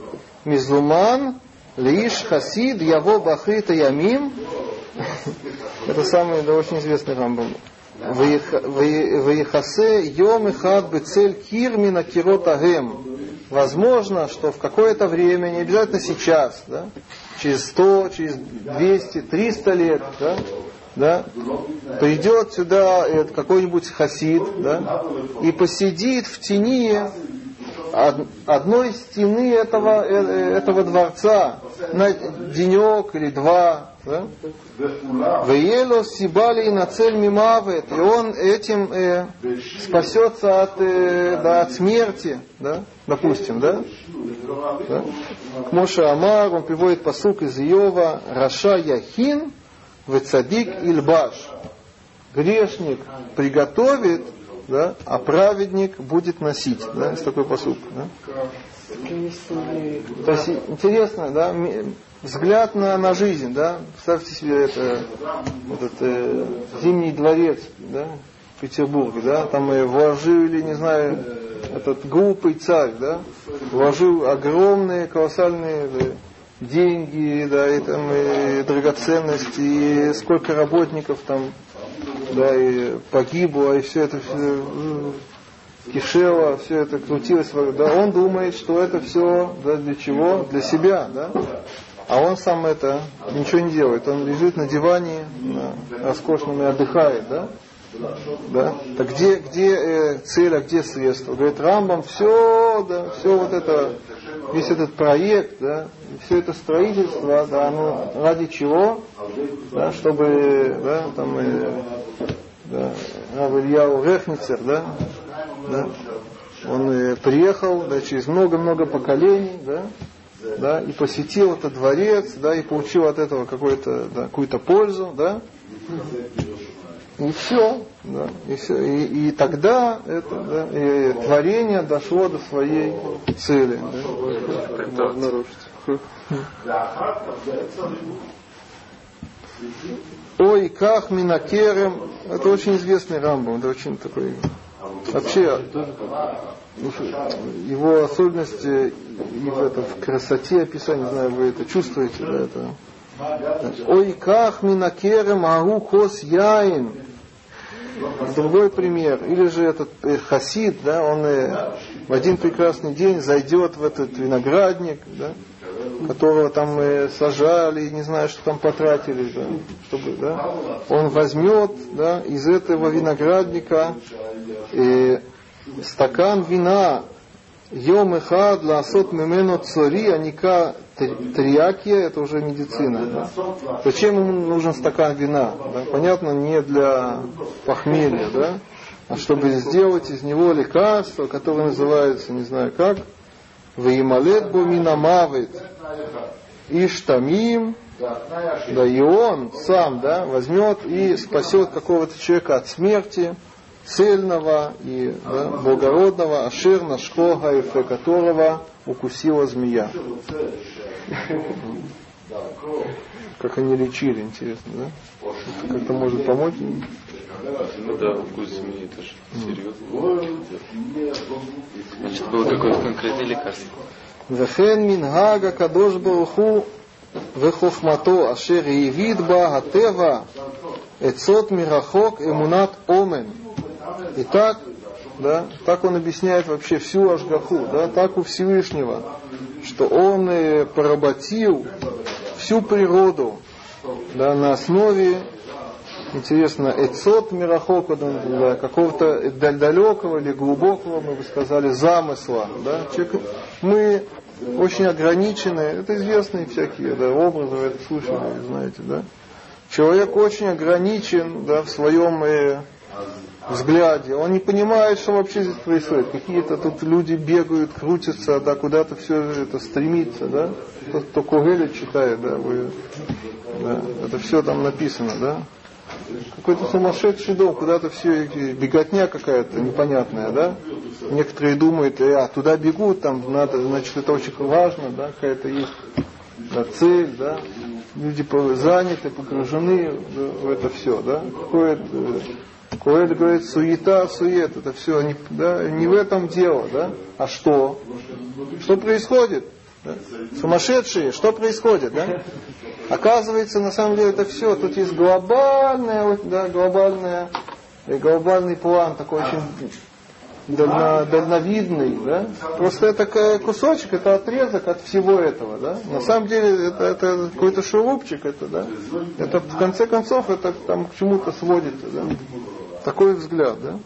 Мизуман Лиш Хасид Яво Бахрита Ямим. Это самый да, очень известный рамбам. Ваихасе Йом Ихад Бецель Кирмина Кирот Агем. Возможно, что в какое-то время, не обязательно сейчас, да, через 100, через 200, 300 лет, да, да, придет сюда какой-нибудь хасид, да, и посидит в тени одной стены этого, э, этого дворца на денек или два? Веело сибали на цель мимавет, и он этим э, спасется от, э, да, от смерти, да? допустим, да? да? Моша Амар, он приводит посук из Иова, Раша Яхин, Вецадик Ильбаш. Грешник приготовит, да, а праведник будет носить. Да, есть такой посуд. Да? То есть интересно, да, взгляд на, на жизнь, да, представьте себе это, этот э, зимний дворец, да, в Петербурге, да, там и вложили, не знаю, этот глупый царь, да, вложил огромные, колоссальные да, деньги, да, и там и драгоценности, и сколько работников там, да, и погибло, и все это все, кишело, все это крутилось, да, он думает, что это все да, для чего? Для себя, да. А он сам это ничего не делает. Он лежит на диване, на роскошном и отдыхает, да? Да? Так где, где э, цель, а где средства? Говорит, Рамбам, все, да, все вот это, весь этот проект, да, все это строительство, да, оно ради чего? Да, чтобы, да, там, э, да, Рав Ильяу Рехницер, да, да, он э, приехал, да, через много-много поколений, да, да, и посетил этот дворец, да, и получил от этого какую-то, да, какую-то пользу, да, и все, да, и, все, и, и тогда это, да, и творение дошло до своей цели. Да. Можно нарушить. Ой, как минакерем, это очень известный рамбом, это очень такой, вообще, его особенности и в, это, в красоте описания, не знаю, вы это чувствуете, да, это. Ой, как минакерем агу кос яин. Другой пример. Или же этот э, хасид, да, он э, в один прекрасный день зайдет в этот виноградник, да, которого там э, сажали, не знаю, что там потратили, да, чтобы, да, он возьмет, да, из этого виноградника э, стакан вина, Йом эхад ласот мемену цори, аника триакия, это уже медицина. Да? Зачем ему нужен стакан вина? Да? Понятно, не для похмелья, да? а чтобы сделать из него лекарство, которое называется, не знаю как, Ваималет буминамавит Иштамим, да и он сам да, возьмет и спасет какого-то человека от смерти, цельного и да, благородного, Ашир Нашко Гайфе, которого укусила змея. Как они лечили, интересно, да? Это как-то может помочь? Ну да, вкус змеи, это же серьезно. Значит, было какое-то конкретное лекарство. וכן מנהג הקדוש ברוך הוא וחוכמתו אשר העביד בה הטבע עצות מרחוק אמונת омен. Итак, да, так он объясняет вообще всю Ашгаху, да, так у Всевышнего, что он поработил всю природу да, на основе, интересно, эцот мирахока, да, какого-то далекого или глубокого, мы бы сказали, замысла. Да. Человек, мы очень ограничены, это известные всякие да, образы, вы это слышали, знаете, да. Человек очень ограничен да, в своем э, взгляде. Он не понимает, что вообще здесь происходит. Какие-то тут люди бегают, крутятся, да, куда-то все это стремится, да. Тот, кто Кугеля читает, да, вы, да, это все там написано, да. Какой-то сумасшедший дом, куда-то все, беготня какая-то непонятная, да. Некоторые думают, э, а туда бегут, там надо, значит, это очень важно, да, какая-то есть да, цель, да. Люди заняты, погружены в это все, да. Какое-то Коэль говорит, суета, сует, это все не, да, не в этом дело, да? А что? Что происходит? Да? Сумасшедшие, что происходит, да? Оказывается, на самом деле это все, тут есть глобальная, да, глобальная, глобальный план, такой очень дально, дальновидный, да? Просто это кусочек, это отрезок от всего этого, да? На самом деле это, это какой-то шурупчик, это, да? Это в конце концов это там к чему-то сводится, да? Такой взгляд, да?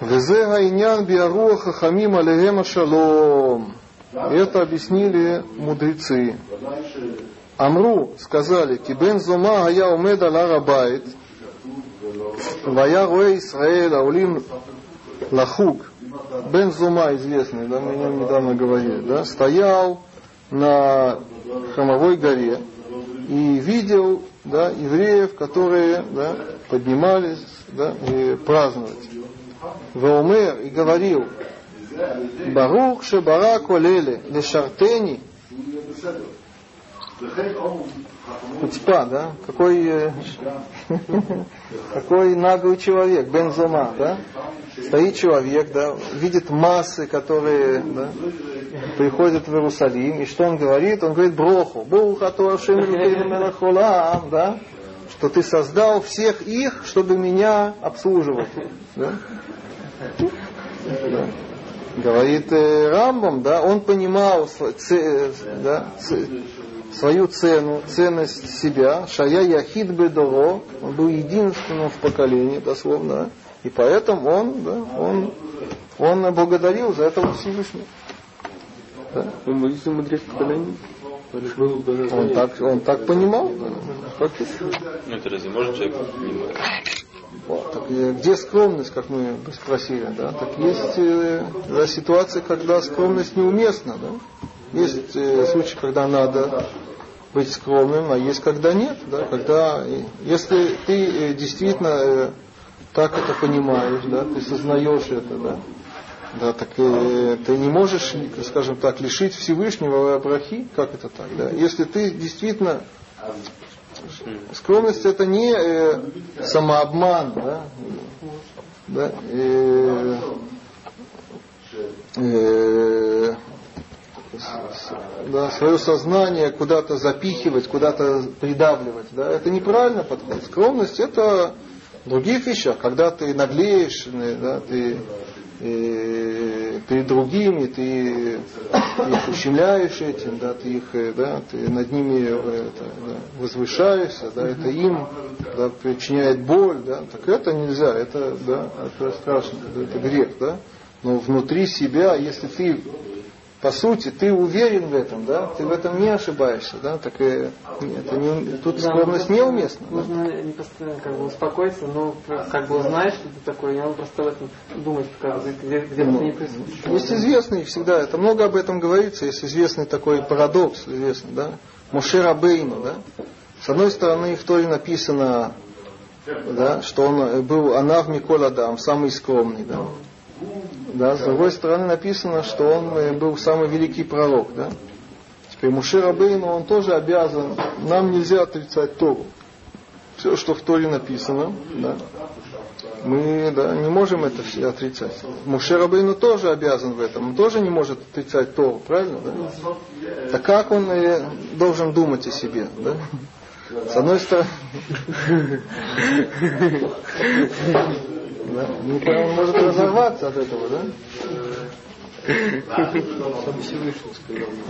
Везе гайнян биаруах хахамим алейхем шалом. Это объяснили мудрецы. Амру сказали, кибен зома гая умед ал арабайт, вая роэ Исраэль аулим лахук. Бен Зума известный, да, мы о нем недавно говорили, да, стоял на храмовой горе и видел да, евреев, которые да, поднимались да, и праздновать. Ваумер и говорил, Барух шебара колеле лешартени Хучпа, да? Какой, э, какой наглый человек, Бензома, да? Стоит человек, да, видит массы, которые да, приходят в Иерусалим, и что он говорит? Он говорит Броху, Бухату да? Что ты создал всех их, чтобы меня обслуживать. Да? Да. Говорит э, Рамбам, да, он понимал да, свою цену, ценность себя, шая яхид бедоро, он был единственным в поколении, дословно, и поэтому он, да, он, он благодарил за это Всевышнего. Да? Он единственный мудрец поколения? Он так, он так понимал. Как ну, это разве может человек понимать? Вот, так, где скромность, как мы спросили, да? Так есть э, да, ситуация, когда скромность неуместна, да? Есть э, случаи, когда надо быть скромным, а есть когда нет, да? Когда, если ты э, действительно э, так это понимаешь, да, ты сознаешь это, да, да, так э, ты не можешь, скажем так, лишить Всевышнего брахи, как это так, да? Если ты действительно скромность это не э, самообман, да, да, э, э, да, свое сознание куда-то запихивать, куда-то придавливать, да, это неправильно подход. Скромность это в других вещах, когда ты наглеешь, да, ты э, перед другими, ты их ущемляешь этим, да, ты их, э, да, ты над ними э, это, да, возвышаешься, да, это им да, причиняет боль, да, так это нельзя, это, да, это страшно, это грех, да, но внутри себя, если ты по сути, ты уверен в этом, да, ты в этом не ошибаешься, да, так и это не, тут да, скромность неуместна. Нужно да. не просто как бы успокоиться, но как бы узнаешь, что ты такой, я просто в этом думать, как, где, где ну, не присутствует. Есть известный всегда, это много об этом говорится, есть известный такой парадокс, известный, да, Мушера Бейну, да. С одной стороны, в Торе написано, да, что он был Анав Микола Адам, самый скромный, да. Да, с другой стороны написано, что он э, был самый великий пророк. Да? Теперь Муши Рабейну, он тоже обязан, нам нельзя отрицать Тору. все, что в Торе написано, да, мы да, не можем это все отрицать. Муше Рабейну тоже обязан в этом, он тоже не может отрицать Тору, правильно? Да? Так как он э, должен думать о себе? Да? С одной стороны, да, он может разорваться от этого, да?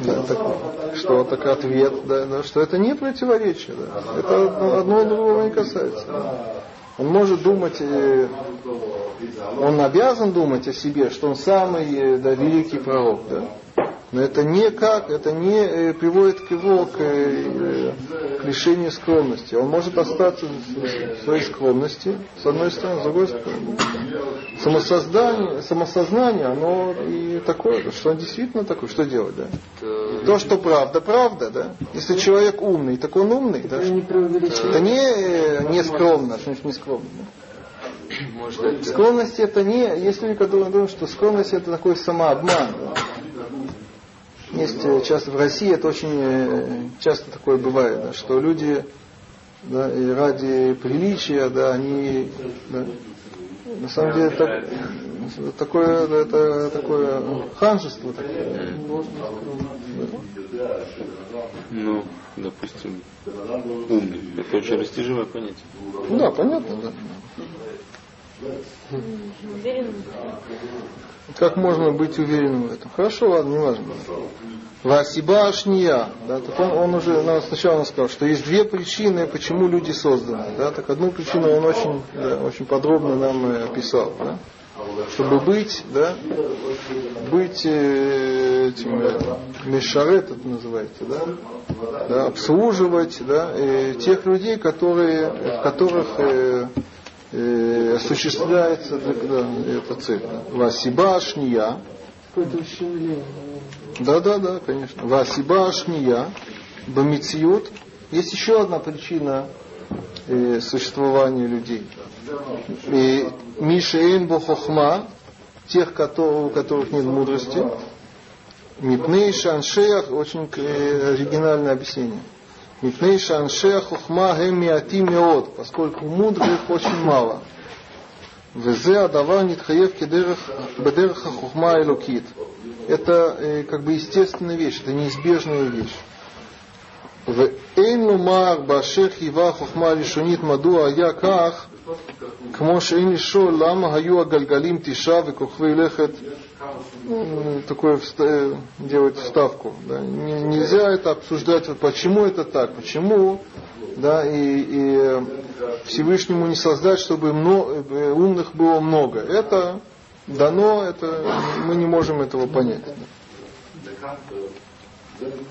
Да, так, что так ответ, да, да, что это не противоречие, да. Это одно другого не касается. Он может думать, он обязан думать о себе, что он самый э, да, великий пророк, да. Но это никак, это не э, приводит к его к, э, к лишению скромности. Он может остаться в своей скромности, с одной стороны, с другой стороны. Самосоздание, самосознание, оно и такое, что он действительно такой, что делать, да? То, что правда, правда, да? Если человек умный, так он умный, да? Это не, э, не скромно, что значит не скромно. Да? Скромность это не, если люди думают, что скромность это такой самообман. Да? Есть э, часто в России, это очень э, часто такое бывает, да, что люди да, и ради приличия, да, они да, на самом деле так, такое, да, это такое ханжество. Такое. Ну, допустим, умный. Это очень растяжимое понятие. Ну да, понятно, да. Как можно быть уверенным в этом? Хорошо, ладно, не важно. Васиба Ашния. Да, так он, он уже ну, сначала он сказал, что есть две причины, почему люди созданы. Да, так одну причину он очень, да, очень подробно нам э, описал. Да, чтобы быть, да, быть э, этим э, мешарет, это называется, да, да, обслуживать да, э, тех людей, которые, в которых э, э, осуществляется да, эта цель. Васиба Ашния. Какое-то ущемление. Да, да, да, конечно. Васиба Ашния, Бамициют. Есть еще одна причина э, существования людей. И Мишеин Бухохма, тех, у которых нет мудрости. Мипней Шаншеях, очень э, оригинальное объяснение. Мипней шанше хухма гемиати меот, поскольку мудрых очень мало. Везе адавар нитхаев бедерха хухма и. Это э, как бы естественная вещь, это неизбежная вещь. В лумар башех ива хухма лишунит мадуа я ках, кмош эйн лама гаю агальгалим тиша векухвей лехет такое э, делать вставку. Да. Нельзя это обсуждать, почему это так, почему да, и, и Всевышнему не создать, чтобы много, э, умных было много. Это дано, это мы не можем этого понять.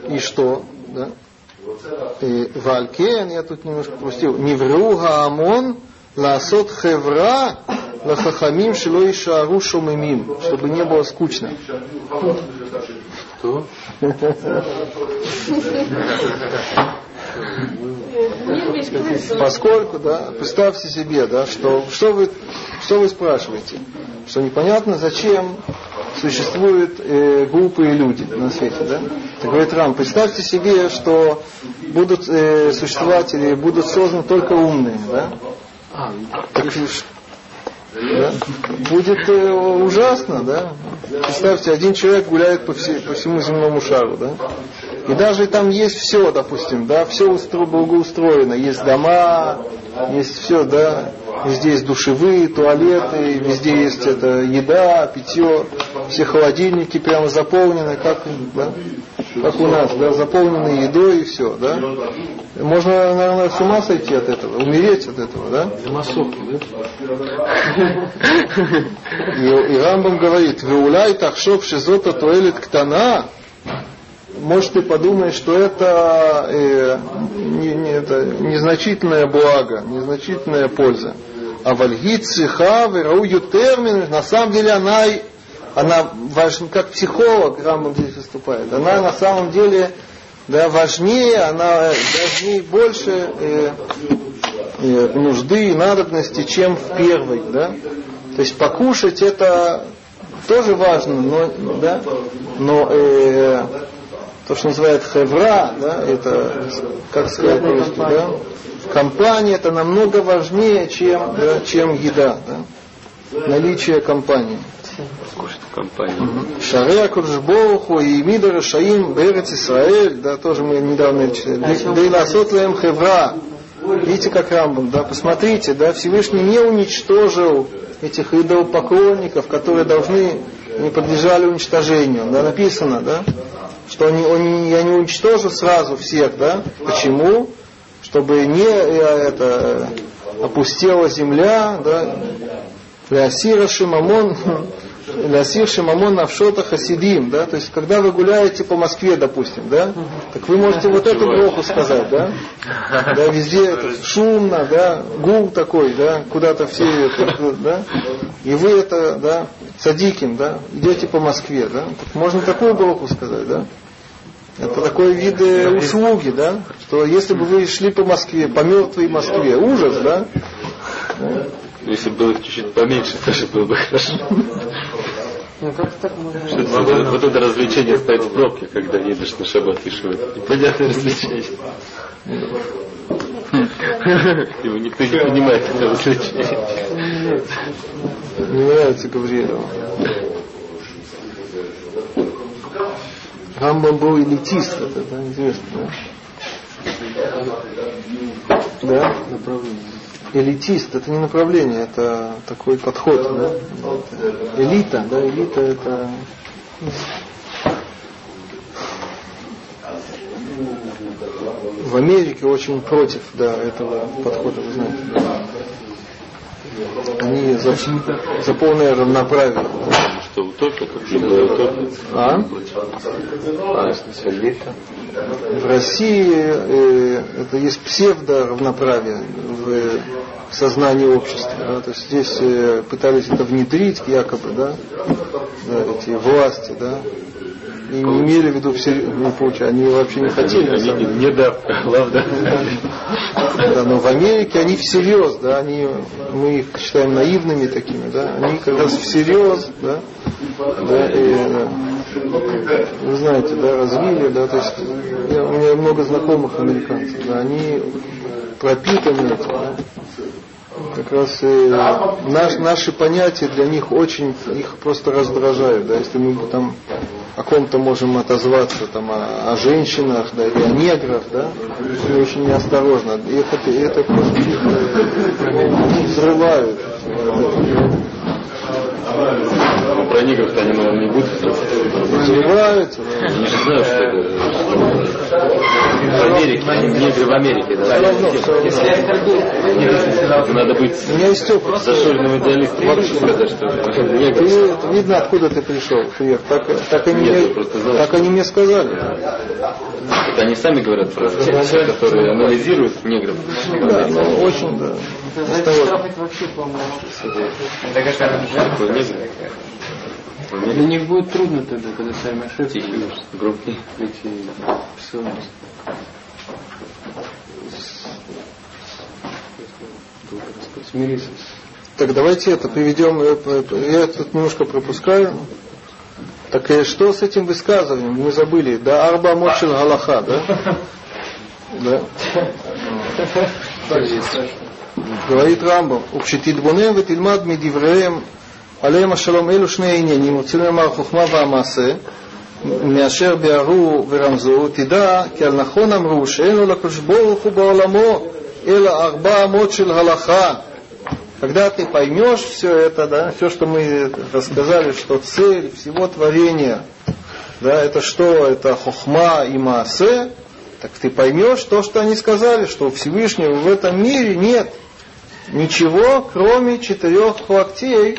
И что? Да? И Валькен, я тут немножко пропустил, Невруга Амон Ласот Хевра Лахахамим Шило Ишару Шомимим, чтобы не было скучно. Что? Поскольку, да, представьте себе, да, что, что, вы, что вы спрашиваете? Что непонятно, зачем существуют э, глупые люди на свете, да? Так говорит Рам, представьте себе, что будут э, существовать или будут созданы только умные, да? Так, да? Будет э, ужасно, да? Представьте, один человек гуляет по, все, по всему земному шару, да? И даже там есть все, допустим, да, все устро, благоустроено, есть дома, есть все, да, везде есть душевые, туалеты, везде есть это еда, питье, все холодильники прямо заполнены, как, да, как у нас, да, заполнены едой и все, да. Можно, наверное, с ума сойти от этого, умереть от этого, да? И, и Рамбам говорит, «Веуляй тахшов шизота туэлит ктана» может ты подумаешь, что это, э, не, не, это незначительное благо, незначительная польза. А вальгит цеха вераую термин, на самом деле она, она важна, как психолог Рамбам здесь выступает, она на самом деле да, важнее, она важнее больше э, э, нужды и надобности, чем в первой. Да? То есть покушать это тоже важно, но, да, но э, то, что называют хевра, да, это, как сказать по-русски, да, компания это намного важнее, чем, да, чем еда, да, наличие компании. Компания. Шарея Куржбоху и Мида Рашаим Берец Исраэль, да, тоже мы недавно читали. Дейласот Лем Хевра. Видите, как Рамбам, да, посмотрите, да, Всевышний не уничтожил этих идолопоклонников, которые должны, не подлежали уничтожению. Да, написано, да, что они, он, я не уничтожу сразу всех, да. Почему? Чтобы не э, это, опустела земля, да, Лясира Шимамон, Лясир Шимамон Навшота Хасидим, да, то есть когда вы гуляете по Москве, допустим, да, так вы можете вот эту броху сказать, да, да, везде это шумно, да, гул такой, да, куда-то все это, да, и вы это, да, садиким, да, идете по Москве, да, так можно такую броху сказать, да, это такой вид услуги, да, что если бы вы шли по Москве, по мертвой Москве, ужас, да, Ну, Если бы было чуть-чуть поменьше, тоже было бы хорошо. Ну как так можно? Что это вот, вот это развлечение стоять в пробке, когда едешь на шаббат и шует. Непонятное развлечение. Его никто не понимает это развлечение. Не нравится Гавриилову. Рамбам был элитист, это да, известно, да? Да? Элитист, это не направление, это такой подход, да? Это элита, да, элита это... В Америке очень против да, этого подхода, вы знаете. да. Они за, за полное равноправие. Что утопия, как любая утопия. А? А, в. В России э, это есть псевдо-равноправие в сознании общества. Да? То есть здесь э, пытались это внедрить якобы, да, да, эти власти, да, не имели в виду всерьез, не получается, они вообще не хотели. Они не, не да, главное. Да, но в Америке они всерьез, да, они, мы их считаем наивными такими, да, они как раз всерьез, да, да, и, э, вы знаете, да, развили, да, то есть я, у меня много знакомых американцев, да, они пропитаны этим, да. Как раз э, наш, наши понятия для них очень, их просто раздражают, да, если мы там о ком-то можем отозваться там, о, о женщинах, да, или о неграх, да, они очень неосторожно. И это, и это просто их, э, взрывают. Ну, Про негров-то они, наверное, не будут да. Они же знают, что это в Америке, негры в Америке, да. Надо быть У меня есть опыт. зашоренным идеалистом, вообще сказать, что Ты, видно, откуда ты пришел, приехал. Так, так, они, Нет, мне, я просто знал, так что- они мне сказали. Это они сами говорят про которые анализируют негров. Да, ну очень, да. Это вообще, по-моему. Негр. Для них будет трудно тогда, когда сами ошибки громкий. эти псы. Смириться. Так давайте это приведем, я тут немножко пропускаю. Так и что с этим высказыванием? Мы забыли. Да, Арба Мочил Галаха, да? Да говорит Рамбам, וכשתתבונן ותלמד מדבריהם עליהם השלום אלו שני עניינים, רוצים לומר חוכמה והמעשה, מאשר ביארו ורמזו, תדע כי על נכון אמרו שאין לו לקדוש ברוך הוא בעולמו, אלא ארבע אמות של הלכה. Когда ты поймешь все это, да, все, что мы рассказали, что цель всего творения, да, это что? Это хохма и маасе, так ты поймешь то, что они сказали, что у Всевышнего в этом мире нет ничего, кроме четырех локтей,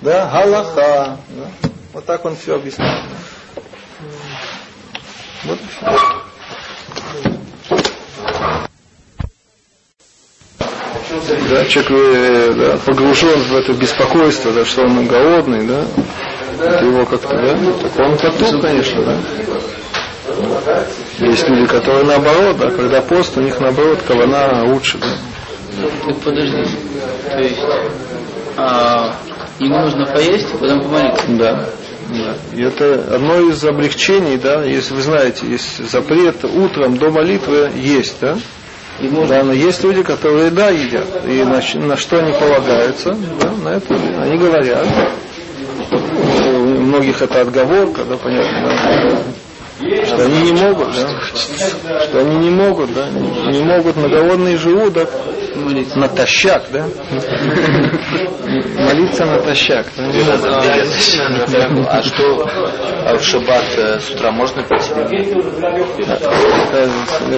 да, галаха. Да. Вот так он все объясняет. Вот всё. Да, человек э, да, погружен в это беспокойство, да, что он голодный, да, это его как-то, да, так он потух, конечно, да. Есть люди, которые наоборот, да, когда пост, у них наоборот кавана лучше, да. Так подожди. То есть а, ему нужно поесть, а потом помолиться. Да. Да. И это одно из облегчений, да, если вы знаете, есть запрет утром до молитвы есть, да? Да, но есть люди, которые да едят. И на, на что они полагаются, да, на это они говорят. У многих это отговорка, да, понятно, да. Что они не могут, да? Что они не могут, да? Не могут на голодный желудок натощак, да? Молиться натощак. А что а в шаббат э, с утра можно пить?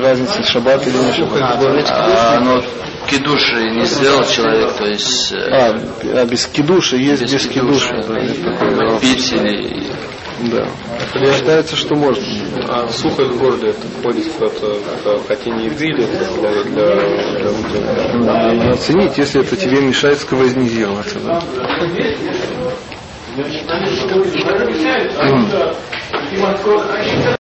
Разница, шаббат или не шаббат. А, но кидуш не сделал человек, то есть... э, А, а без кидуша есть без, да, есть такое. Пить или... Да. Считается, что можно. А сухость в горле это входит в хотение еды или это для, для, для Надо оценить, если это тебе мешает сквознизироваться. Да.